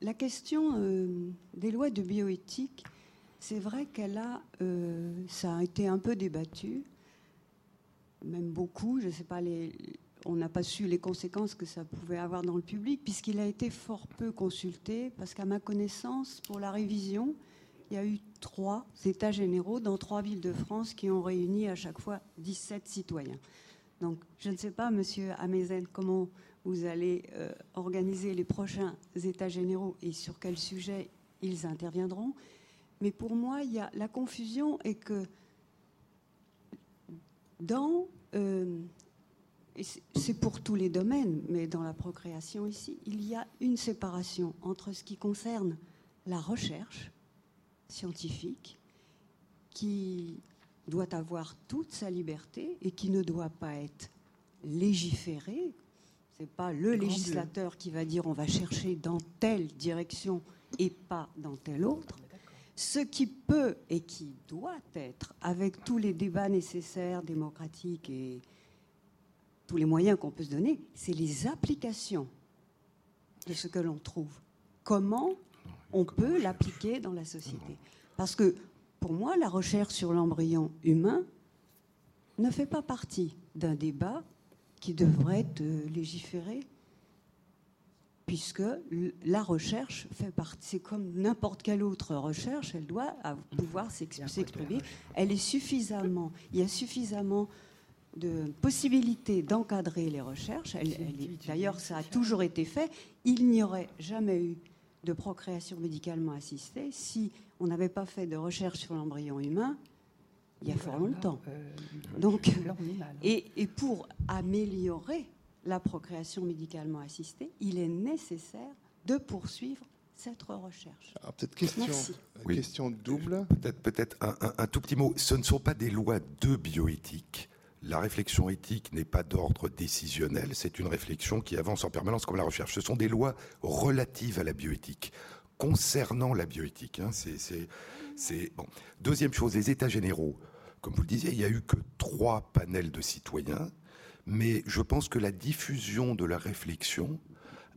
la question euh, des lois de bioéthique, c'est vrai qu'elle a, ça été un peu débattu, même beaucoup. Je ne sais pas, les, on n'a pas su les conséquences que ça pouvait avoir dans le public, puisqu'il a été fort peu consulté, parce qu'à ma connaissance, pour la révision, il y a eu trois États généraux dans trois villes de France qui ont réuni à chaque fois 17 citoyens. Donc, je ne sais pas, Monsieur Amezen, comment vous allez euh, organiser les prochains États généraux et sur quel sujet ils interviendront. Mais pour moi, il y a la confusion est que dans euh, c'est pour tous les domaines, mais dans la procréation ici, il y a une séparation entre ce qui concerne la recherche scientifique, qui doit avoir toute sa liberté et qui ne doit pas être légiférée. Ce n'est pas le législateur qui va dire on va chercher dans telle direction et pas dans telle autre. Ce qui peut et qui doit être, avec tous les débats nécessaires, démocratiques et tous les moyens qu'on peut se donner, c'est les applications de ce que l'on trouve. Comment on peut l'appliquer dans la société? Parce que pour moi, la recherche sur l'embryon humain ne fait pas partie d'un débat qui devrait être légiféré, puisque la recherche fait partie, c'est comme n'importe quelle autre recherche, elle doit pouvoir s'exprimer. Elle est suffisamment, il y a suffisamment de possibilité d'encadrer les recherches. D'ailleurs, ça a toujours été fait. Il n'y aurait jamais eu de procréation médicalement assistée si on n'avait pas fait de recherche sur l'embryon humain il y a fort longtemps. Euh, Donc, et, et, pour améliorer la procréation médicalement assistée, il est nécessaire de poursuivre cette recherche. peut-être question, question double. Peut-être peut-être un, un, tout petit mot. Ce ne sont pas des lois de bioéthique la réflexion éthique n'est pas d'ordre décisionnel, c'est une réflexion qui avance en permanence comme la recherche. Ce sont des lois relatives à la bioéthique, concernant la bioéthique. Hein. c'est. Deuxième chose, les États généraux. Comme vous le disiez, il n'y a eu que trois panels de citoyens, mais je pense que la diffusion de la réflexion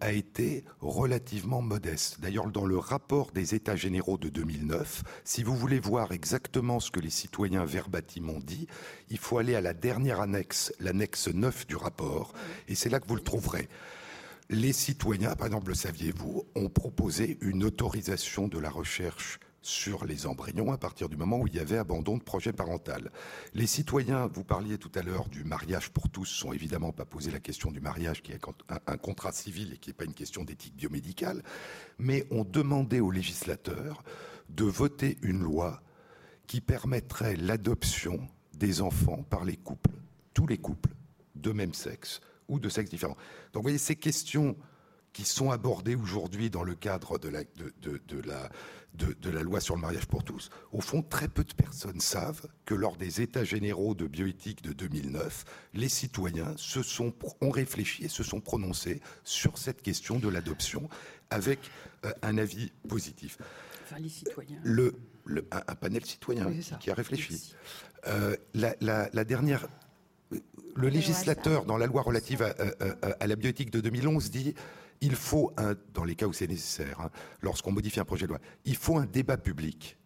a été relativement modeste. D'ailleurs, dans le rapport des États généraux de 2009, si vous voulez voir exactement ce que les citoyens verbatim ont dit, il faut aller à la dernière annexe, l'annexe 9 du rapport, et c'est là que vous le trouverez. Les citoyens, par exemple, le saviez-vous, ont proposé une autorisation de la recherche sur les embryons à partir du moment où il y avait abandon de projet parental. Les citoyens, vous parliez tout à l'heure du mariage pour tous, sont évidemment pas posé la question du mariage qui est un, contrat civil et qui n'est pas une question d'éthique biomédicale, mais ont demandé aux législateurs de voter une loi qui permettrait l'adoption des enfants par les couples, tous les couples de même sexe ou de sexe différent. Donc vous voyez, ces questions qui sont abordées aujourd'hui dans le cadre de la, de la de, la loi sur le mariage pour tous, au fond, très peu de personnes savent que lors des États généraux de bioéthique de 2009, les citoyens se sont, ont réfléchi et se sont prononcés sur cette question de l'adoption avec euh, un avis positif. Enfin, les citoyens. Le, un, panel citoyen qui a réfléchi. Euh, la, dernière le législateur, dans la loi relative à, à, la bioéthique de 2011, dit il faut, un, dans les cas où c'est nécessaire, hein, lorsqu'on modifie un projet de loi, il faut un débat public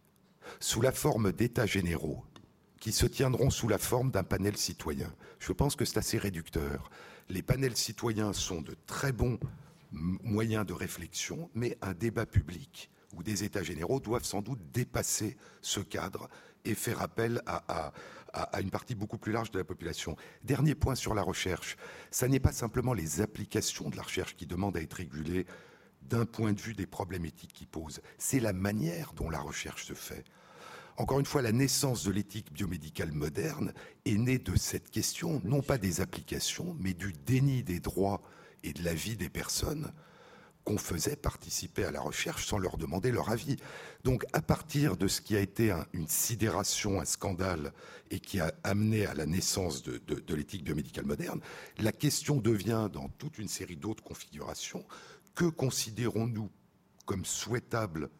sous la forme d'états généraux qui se tiendront sous la forme d'un panel citoyen. Je pense que c'est assez réducteur. Les panels citoyens sont de très bons moyens de réflexion, mais un débat public ou des états généraux doivent sans doute dépasser ce cadre et faire appel à, une partie beaucoup plus large de la population. Dernier point sur la recherche, ça n'est pas simplement les applications de la recherche qui demandent à être régulées d'un point de vue des problèmes éthiques qui posent, c'est la manière dont la recherche se fait. Encore une fois, la naissance de l'éthique biomédicale moderne est née de cette question, non pas des applications, mais du déni des droits et de la vie des personnes qu'on faisait participer à la recherche sans leur demander leur avis. Donc à partir de ce qui a été une sidération, un scandale, et qui a amené à la naissance de, l'éthique biomédicale moderne, la question devient, dans toute une série d'autres configurations, que considérons-nous comme souhaitable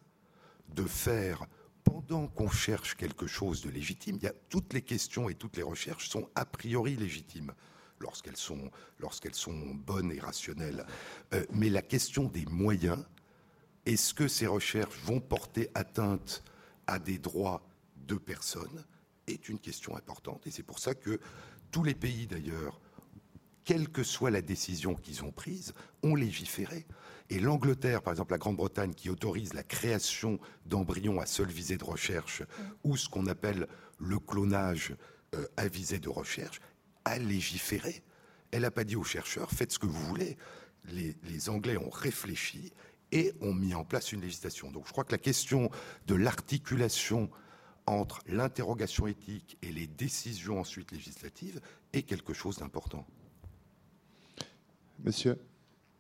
de faire pendant qu'on cherche quelque chose de légitime, toutes les questions et toutes les recherches sont a priori légitimes lorsqu'elles sont, lorsqu'elles sont bonnes et rationnelles. Euh, mais la question des moyens, est-ce que ces recherches vont porter atteinte à des droits de personnes est une question importante. Et c'est pour ça que tous les pays, d'ailleurs, quelle que soit la décision qu'ils ont prise, ont légiféré. Et l'Angleterre, par exemple la Grande-Bretagne, qui autorise la création d'embryons à seule visée de recherche, ou ce qu'on appelle le clonage euh, à visée de recherche, a légiféré. Elle n'a pas dit aux chercheurs, faites ce que vous voulez. Les, les Anglais ont réfléchi et ont mis en place une législation. Donc je crois que la question de l'articulation entre l'interrogation éthique et les décisions ensuite législatives est quelque chose d'important. Monsieur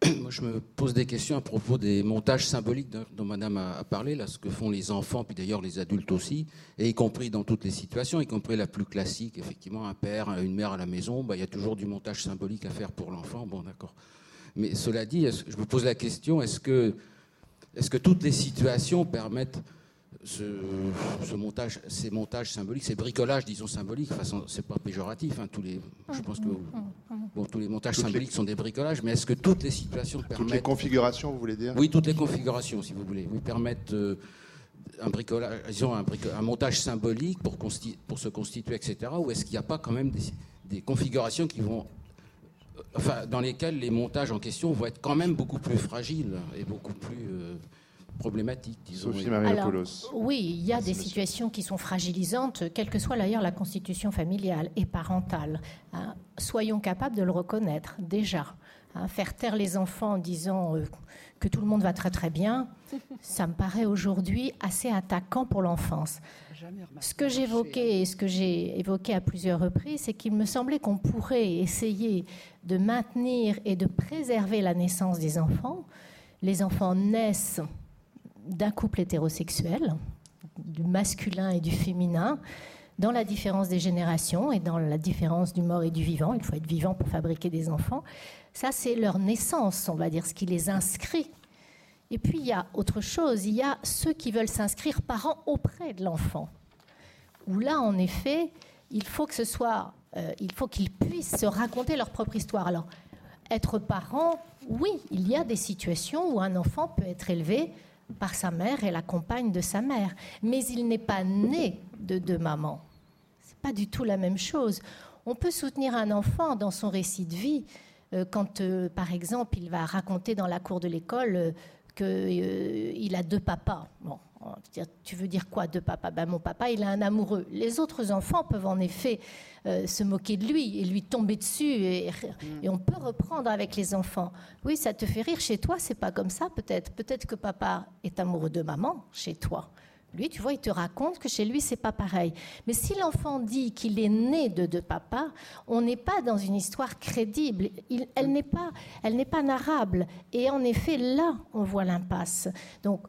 Moi, je me pose des questions à propos des montages symboliques dont Madame a parlé, là, ce que font les enfants, puis d'ailleurs les adultes aussi, et y compris dans toutes les situations, y compris la plus classique, effectivement, un père, une mère à la maison, bah, il y a toujours du montage symbolique à faire pour l'enfant. Bon, d'accord. Mais cela dit, je me pose la question est-ce que, est-ce que toutes les situations permettent ce, montage, ces montages symboliques, ces bricolages, disons symboliques, façon, c'est pas péjoratif. Hein, tous les, je pense que bon, tous les montages symboliques sont des bricolages, mais est-ce que toutes les situations permettent toutes les configurations, vous voulez dire? Oui, toutes les configurations, si vous voulez, oui, permettent euh, un bricolage, disons un, un, montage symbolique pour, pour se constituer, etc. Ou est-ce qu'il n'y a pas quand même des, configurations qui vont Enfin, dans lesquelles les montages en question vont être quand même beaucoup plus fragiles et beaucoup plus euh, problématique, disons. Alors, oui, il y a des situations qui sont fragilisantes, quelle que soit d'ailleurs la constitution familiale et parentale. Hein. Soyons capables de le reconnaître déjà. Hein. faire taire les enfants en disant euh, que tout le monde va très très bien, ça me paraît aujourd'hui assez attaquant pour l'enfance. Ce que j'évoquais et ce que j'ai évoqué à plusieurs reprises, c'est qu'il me semblait qu'on pourrait essayer de maintenir et de préserver la naissance des enfants. Les enfants naissent d'un couple hétérosexuel, du masculin et du féminin, dans la différence des générations et dans la différence du mort et du vivant. Il faut être vivant pour fabriquer des enfants. Ça, c'est leur naissance, on va dire, ce qui les inscrit. Et puis, il y a autre chose. Il y a ceux qui veulent s'inscrire parents auprès de l'enfant. Où là, en effet, il faut que ce soit, euh, il faut qu'ils puissent se raconter leur propre histoire. Alors, être parent, oui, il y a des situations où un enfant peut être élevé par sa mère et la compagne de sa mère. Mais il n'est pas né de deux mamans. Ce n'est pas du tout la même chose. On peut soutenir un enfant dans son récit de vie euh, quand, euh, par exemple, il va raconter dans la cour de l'école euh, qu'il a deux papas. Bon, tu veux dire quoi, deux papas ben, Mon papa, il a un amoureux. Les autres enfants peuvent en effet euh, se moquer de lui et lui tomber dessus et, mm. et, on peut reprendre avec les enfants. Oui, ça te fait rire chez toi, c'est pas comme ça peut-être. Peut-être que papa est amoureux de maman chez toi. Lui, tu vois, il te raconte que chez lui, c'est pas pareil. Mais si l'enfant dit qu'il est né de deux papas, on n'est pas dans une histoire crédible. elle n'est pas, elle n'est pas narrable. Et en effet, là, on voit l'impasse. Donc,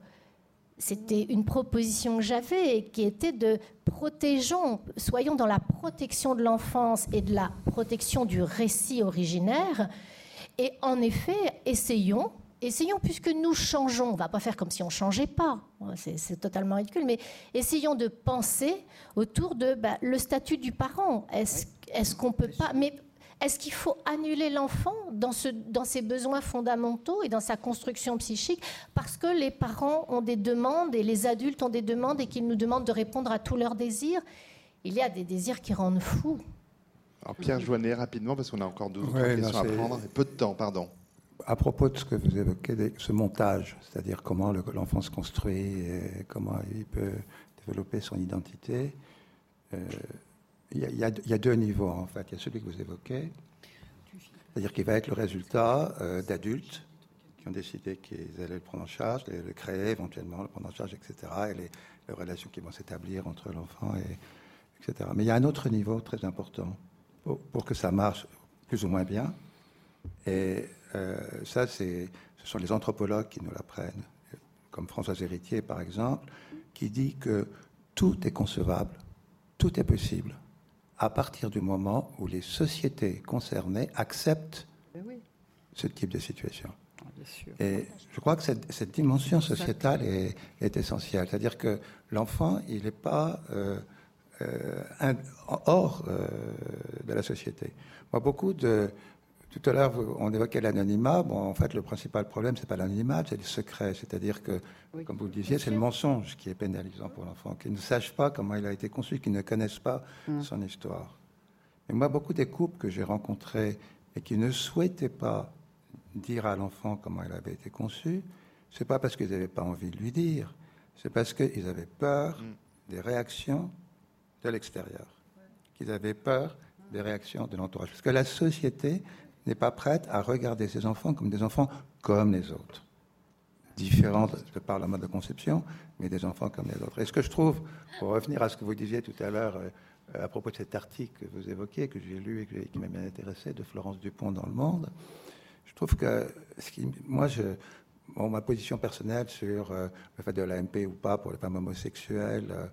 c'était une proposition que j'avais qui était de protégeons, soyons dans la protection de l'enfance et de la protection du récit originaire. Et en effet, essayons, essayons puisque nous changeons. On ne va pas faire comme si on ne changeait pas. C'est totalement ridicule, mais essayons de penser autour de bah, le statut du parent. Est-ce est qu'on peut pas Mais est-ce qu'il faut annuler l'enfant dans, ses besoins fondamentaux et dans sa construction psychique parce que les parents ont des demandes et les adultes ont des demandes et qu'ils nous demandent de répondre à tous leurs désirs? Il y a des désirs qui rendent fous. Alors Pierre Joannet, rapidement, parce qu'on a encore deux questions à prendre. Peu de temps, pardon. À propos de ce que vous évoquez, ce montage, c'est-à-dire comment l'enfant se construit, et comment il peut développer son identité, euh, il y, a, deux niveaux en fait. Il y a celui que vous évoquez, c'est-à-dire qu'il va être le résultat euh, d'adultes qui ont décidé qu'ils allaient le prendre en charge, le, créer éventuellement, le prendre en charge, etc. Et les, relations qui vont s'établir entre l'enfant et etc. Mais il y a un autre niveau très important pour, que ça marche plus ou moins bien. Et euh, ça, ce sont les anthropologues qui nous l'apprennent, comme François Héritier par exemple, qui dit que tout est concevable, tout est possible à partir du moment où les sociétés concernées acceptent eh ce type de situation. Ah, Et je crois que cette, dimension sociétale est, essentielle. C'est-à-dire que l'enfant, il n'est pas euh, euh, hors euh, de la société. Moi, beaucoup de, tout à l'heure, on évoquait l'anonymat. Bon, en fait, le principal problème, c'est pas l'anonymat, c'est le secret. C'est-à-dire que, comme vous le disiez, c'est le mensonge qui est pénalisant pour l'enfant, qu'il ne sache pas comment il a été conçu, qu'il ne connaisse pas mm. son histoire. Et moi, beaucoup des couples que j'ai rencontrés et qui ne souhaitaient pas dire à l'enfant comment elle avait été conçue, c'est pas parce qu'ils n'avaient pas envie de lui dire, c'est parce qu'ils avaient peur mm. des réactions de l'extérieur, qu'ils avaient peur des réactions de l'entourage. Parce que la société n'est pas prête à regarder ses enfants comme des enfants comme les autres. Différents par la mode de conception, mais des enfants comme les autres. Et ce que je trouve, pour revenir à ce que vous disiez tout à l'heure euh, à propos de cet article que vous évoquiez, que j'ai lu et qui m'a bien intéressé, de Florence Dupont dans Le Monde, je trouve que ce qui, moi, je, ma position personnelle sur euh, le fait de l'AMP ou pas pour les femmes homosexuelles, euh,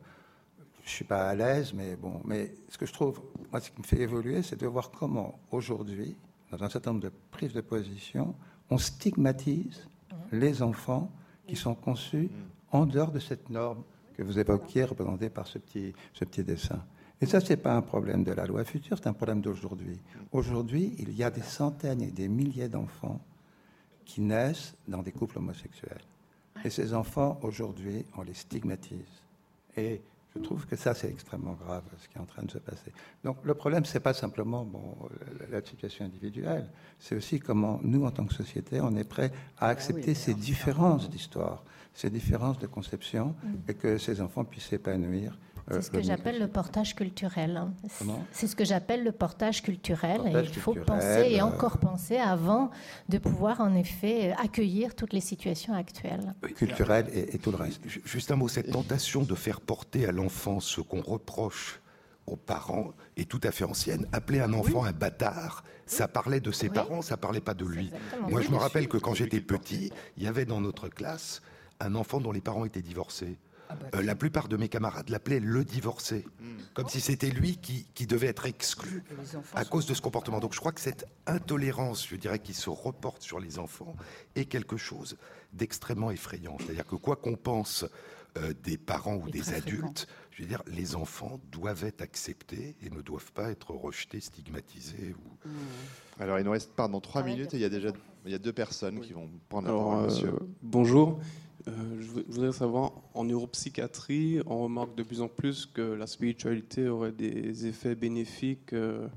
je suis pas à l'aise, mais bon. Mais ce que je trouve, moi, ce qui me fait évoluer, c'est de voir comment aujourd'hui, dans un certain nombre de prises de position, on stigmatise mmh. les enfants qui sont conçus mmh. en dehors de cette norme que vous évoquiez, représentée par ce petit, ce petit dessin. Et ça, ce n'est pas un problème de la loi future, c'est un problème d'aujourd'hui. Mmh. Aujourd'hui, il y a des centaines et des milliers d'enfants qui naissent dans des couples homosexuels. Et ces enfants, aujourd'hui, on les stigmatise. Et je trouve que ça, c'est extrêmement grave, ce qui est en train de se passer. Donc le problème, ce n'est pas simplement bon, la, situation individuelle, c'est aussi comment nous, en tant que société, on est prêt à ah accepter ces différences d'histoire, ces différences de conception, mm. et que ces enfants puissent s'épanouir c'est ce que j'appelle le portage culturel. Hein. C'est ce que j'appelle le portage culturel. et il faut penser et encore penser avant de pouvoir en effet accueillir toutes les situations actuelles. Culturel et, tout le reste. Juste un mot, cette tentation de faire porter à l'enfant ce qu'on reproche aux parents est tout à fait ancienne. Appeler un enfant un bâtard, ça parlait de ses parents, ça parlait pas de lui. Moi, je me rappelle que quand j'étais petit, il y avait dans notre classe un enfant dont les parents étaient divorcés. Ah bah, euh, la plupart de mes camarades l'appelaient le divorcé, hmm. comme si c'était lui qui, devait être exclu à cause de ce comportement. Donc je crois que cette intolérance, je dirais, qui se reporte sur les enfants est quelque chose d'extrêmement effrayant. C'est-à-dire que quoi qu'on pense euh, des parents ou des adultes, je veux dire, les enfants doivent être acceptés et ne doivent pas être rejetés, stigmatisés. Ou... Hmm. Alors il nous reste pardon trois minutes et il y a déjà il y a deux personnes qui vont prendre la parole. Monsieur. Euh, bonjour. Euh, je voudrais savoir, en neuropsychiatrie, on remarque de plus en plus que la spiritualité aurait des effets bénéfiques euh,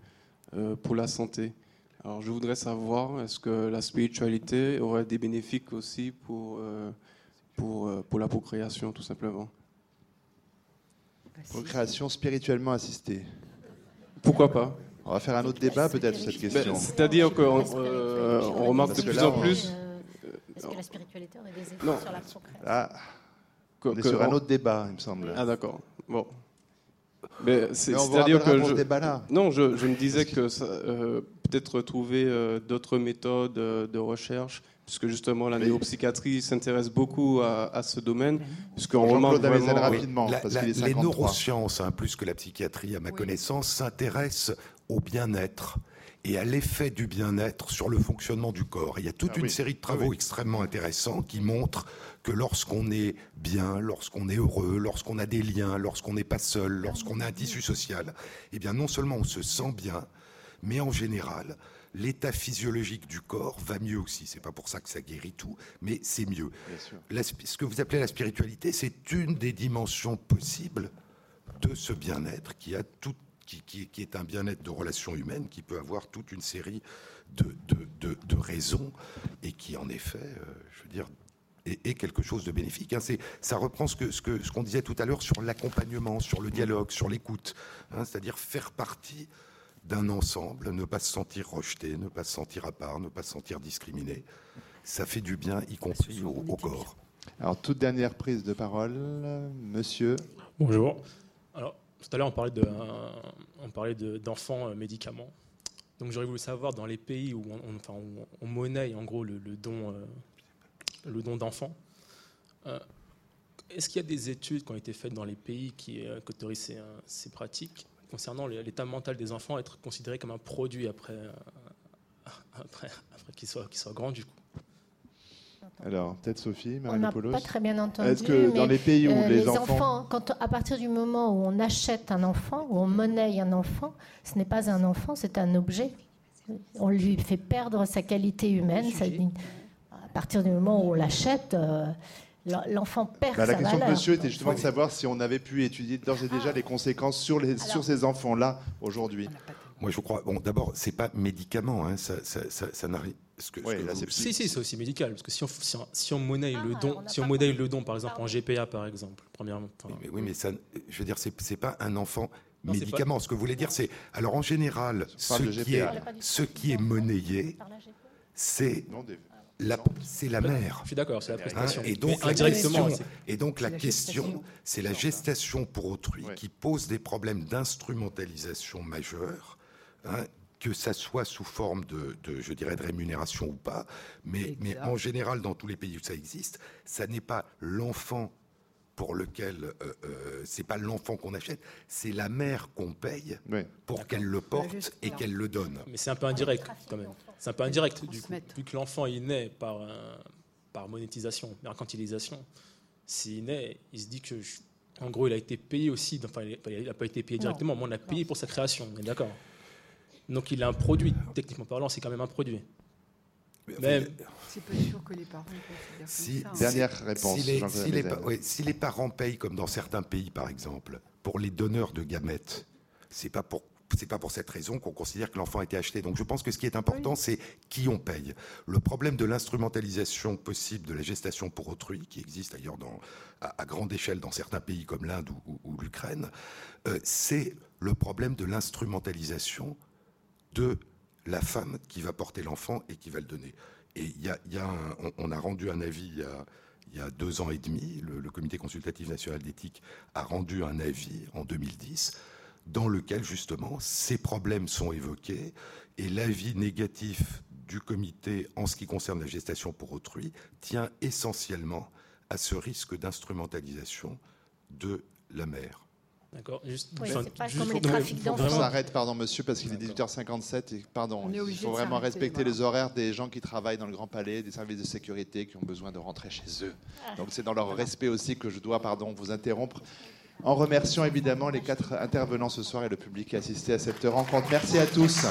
euh, pour la santé. Alors je voudrais savoir, est-ce que la spiritualité aurait des bénéfiques aussi pour, pour, pour la procréation, tout simplement? Procréation spirituellement assistée. Pourquoi pas? On va faire un autre débat peut-être sur cette question. Ben, c'est-à-dire qu'on on remarque de plus en plus... Est-ce que la spiritualité aurait des effets sur la procréation ah, On est sur un autre débat, il me semble. Ah d'accord. Bon. Mais c'est-à-dire que je, débat-là. non, je, me disais que euh, peut-être trouver euh, d'autres méthodes euh, de recherche, puisque justement la néopsychiatrie s'intéresse beaucoup à, ce domaine, puisqu'on remarque vraiment rapidement, les neurosciences, hein, plus que la psychiatrie, à ma connaissance, s'intéressent au bien-être et à l'effet du bien-être sur le fonctionnement du corps. il y a toute ah une série de travaux ah extrêmement intéressants qui montrent que lorsqu'on est bien, lorsqu'on est heureux, lorsqu'on a des liens, lorsqu'on n'est pas seul, lorsqu'on a un tissu social, eh bien non seulement on se sent bien, mais en général, l'état physiologique du corps va mieux aussi. C'est pas pour ça que ça guérit tout, mais c'est mieux. ce que vous appelez la spiritualité, c'est une des dimensions possibles de ce bien-être qui a toute qui, est un bien-être de relations humaines qui peut avoir toute une série de, de, raisons et qui, en effet, euh, je veux dire, est, quelque chose de bénéfique. Hein. Ça reprend ce qu'on ce que, ce qu'on disait tout à l'heure sur l'accompagnement, sur le dialogue, sur l'écoute, hein, c'est-à-dire faire partie d'un ensemble, ne pas se sentir rejeté, ne pas se sentir à part, ne pas se sentir discriminé. Ça fait du bien, y compris au, au corps. Alors, toute dernière prise de parole, monsieur. Bonjour. Tout à l'heure, on parlait, de, on parlait d'enfants euh, médicaments. Donc j'aurais voulu savoir, dans les pays où on, enfin, on, monnaie en gros le, don, euh, le don d'enfants, euh, est-ce qu'il y a des études qui ont été faites dans les pays qui, autorisent ces, pratiques concernant l'état mental des enfants être considéré comme un produit après, après, après qu'ils soient, soient grands du coup? Alors, peut-être Sophie, marie On n'a pas très bien entendu. Est-ce que dans les pays où euh, les, enfants... quand, à partir du moment où on achète un enfant, où on monnaie un enfant, ce n'est pas un enfant, c'est un objet. On lui fait perdre sa qualité humaine. à partir du moment où on l'achète, euh, l'enfant perd bah, sa valeur. La question de monsieur était justement de savoir si on avait pu étudier d'ores et déjà ah. les conséquences sur, les, sur ces enfants-là aujourd'hui. Moi, je crois. Bon, d'abord, c'est pas médicament, hein, ça, ça, ça, ça n'arrive. Ce que, ce Oui, que là, vous- c'est Si, si, c'est aussi médical. Parce que si on, si on, si on monnaie Ah, le on don, si on monnaie le don, par exemple, en. GPA, par exemple, premièrement. enfin, Oui, mais, oui, mais ça, je veux dire, c'est c'est pas un enfant médicament. Ce que vous voulez dire, c'est. Alors, en général, ce qui, est, ce qui est monnayé, c'est Non, des- la, c'est la mère. Je suis d'accord, c'est la Hein, prestation. et donc, la indirectement, question, c'est- et donc la la question, gestation. c'est la gestation pour autrui Ouais. qui pose des problèmes d'instrumentalisation majeurs, hein, que ça soit sous forme de, de, je dirais, de rémunération ou pas, mais, en général, dans tous les pays où ça existe, ça n'est pas l'enfant pour lequel euh, euh, c'est pas l'enfant qu'on achète, c'est la mère qu'on paye pour qu'elle le porte et qu'elle le donne. Mais c'est un peu indirect quand même. C'est un peu indirect du coup, vu que l'enfant il naît par, euh, par monétisation, mercantilisation. S'il naît, il se dit que, je- en gros, il a été payé aussi. Enfin, il n'a pas été payé Non. directement, mais on a payé pour sa création. On est d'accord. Donc il a un produit. Techniquement parlant, c'est quand même un produit. Mais- C'est pas sûr que les parents considèrent Si- comme ça. hein. Dernière réponse. Si les, Jean-Claude si les Mézard. pa- oui, si les parents payent, comme dans certains pays par exemple, pour les donneurs de gamètes, c'est pas pour c'est pas pour cette raison qu'on considère que l'enfant a été acheté. Donc je pense que ce qui est important, c'est qui on paye. Le problème de l'instrumentalisation possible de la gestation pour autrui, qui existe d'ailleurs à, à grande échelle dans certains pays comme l'Inde ou, ou- ou l'Ukraine, euh, c'est le problème de l'instrumentalisation de la femme qui va porter l'enfant et qui va le donner. Et y a, on, a rendu un avis il y a, deux ans et demi, le, le Comité consultatif national d'éthique a rendu un avis en 2010 dans lequel justement ces problèmes sont évoqués et l'avis négatif du comité en ce qui concerne la gestation pour autrui tient essentiellement à ce risque d'instrumentalisation de la mère. D'accord Juste, Oui, enfin, c'est pas juste comme les pour- trafics pour d'enfants. On s'arrête, pardon monsieur, parce qu'il est 18h57 et pardon, il faut vraiment respecter voilà. les horaires des gens qui travaillent dans le Grand Palais, des services de sécurité qui ont besoin de rentrer chez eux. Donc c'est dans leur respect aussi que je dois, pardon, vous interrompre. En remerciant évidemment les quatre intervenants ce soir et le public qui a assisté à cette rencontre. Merci à tous.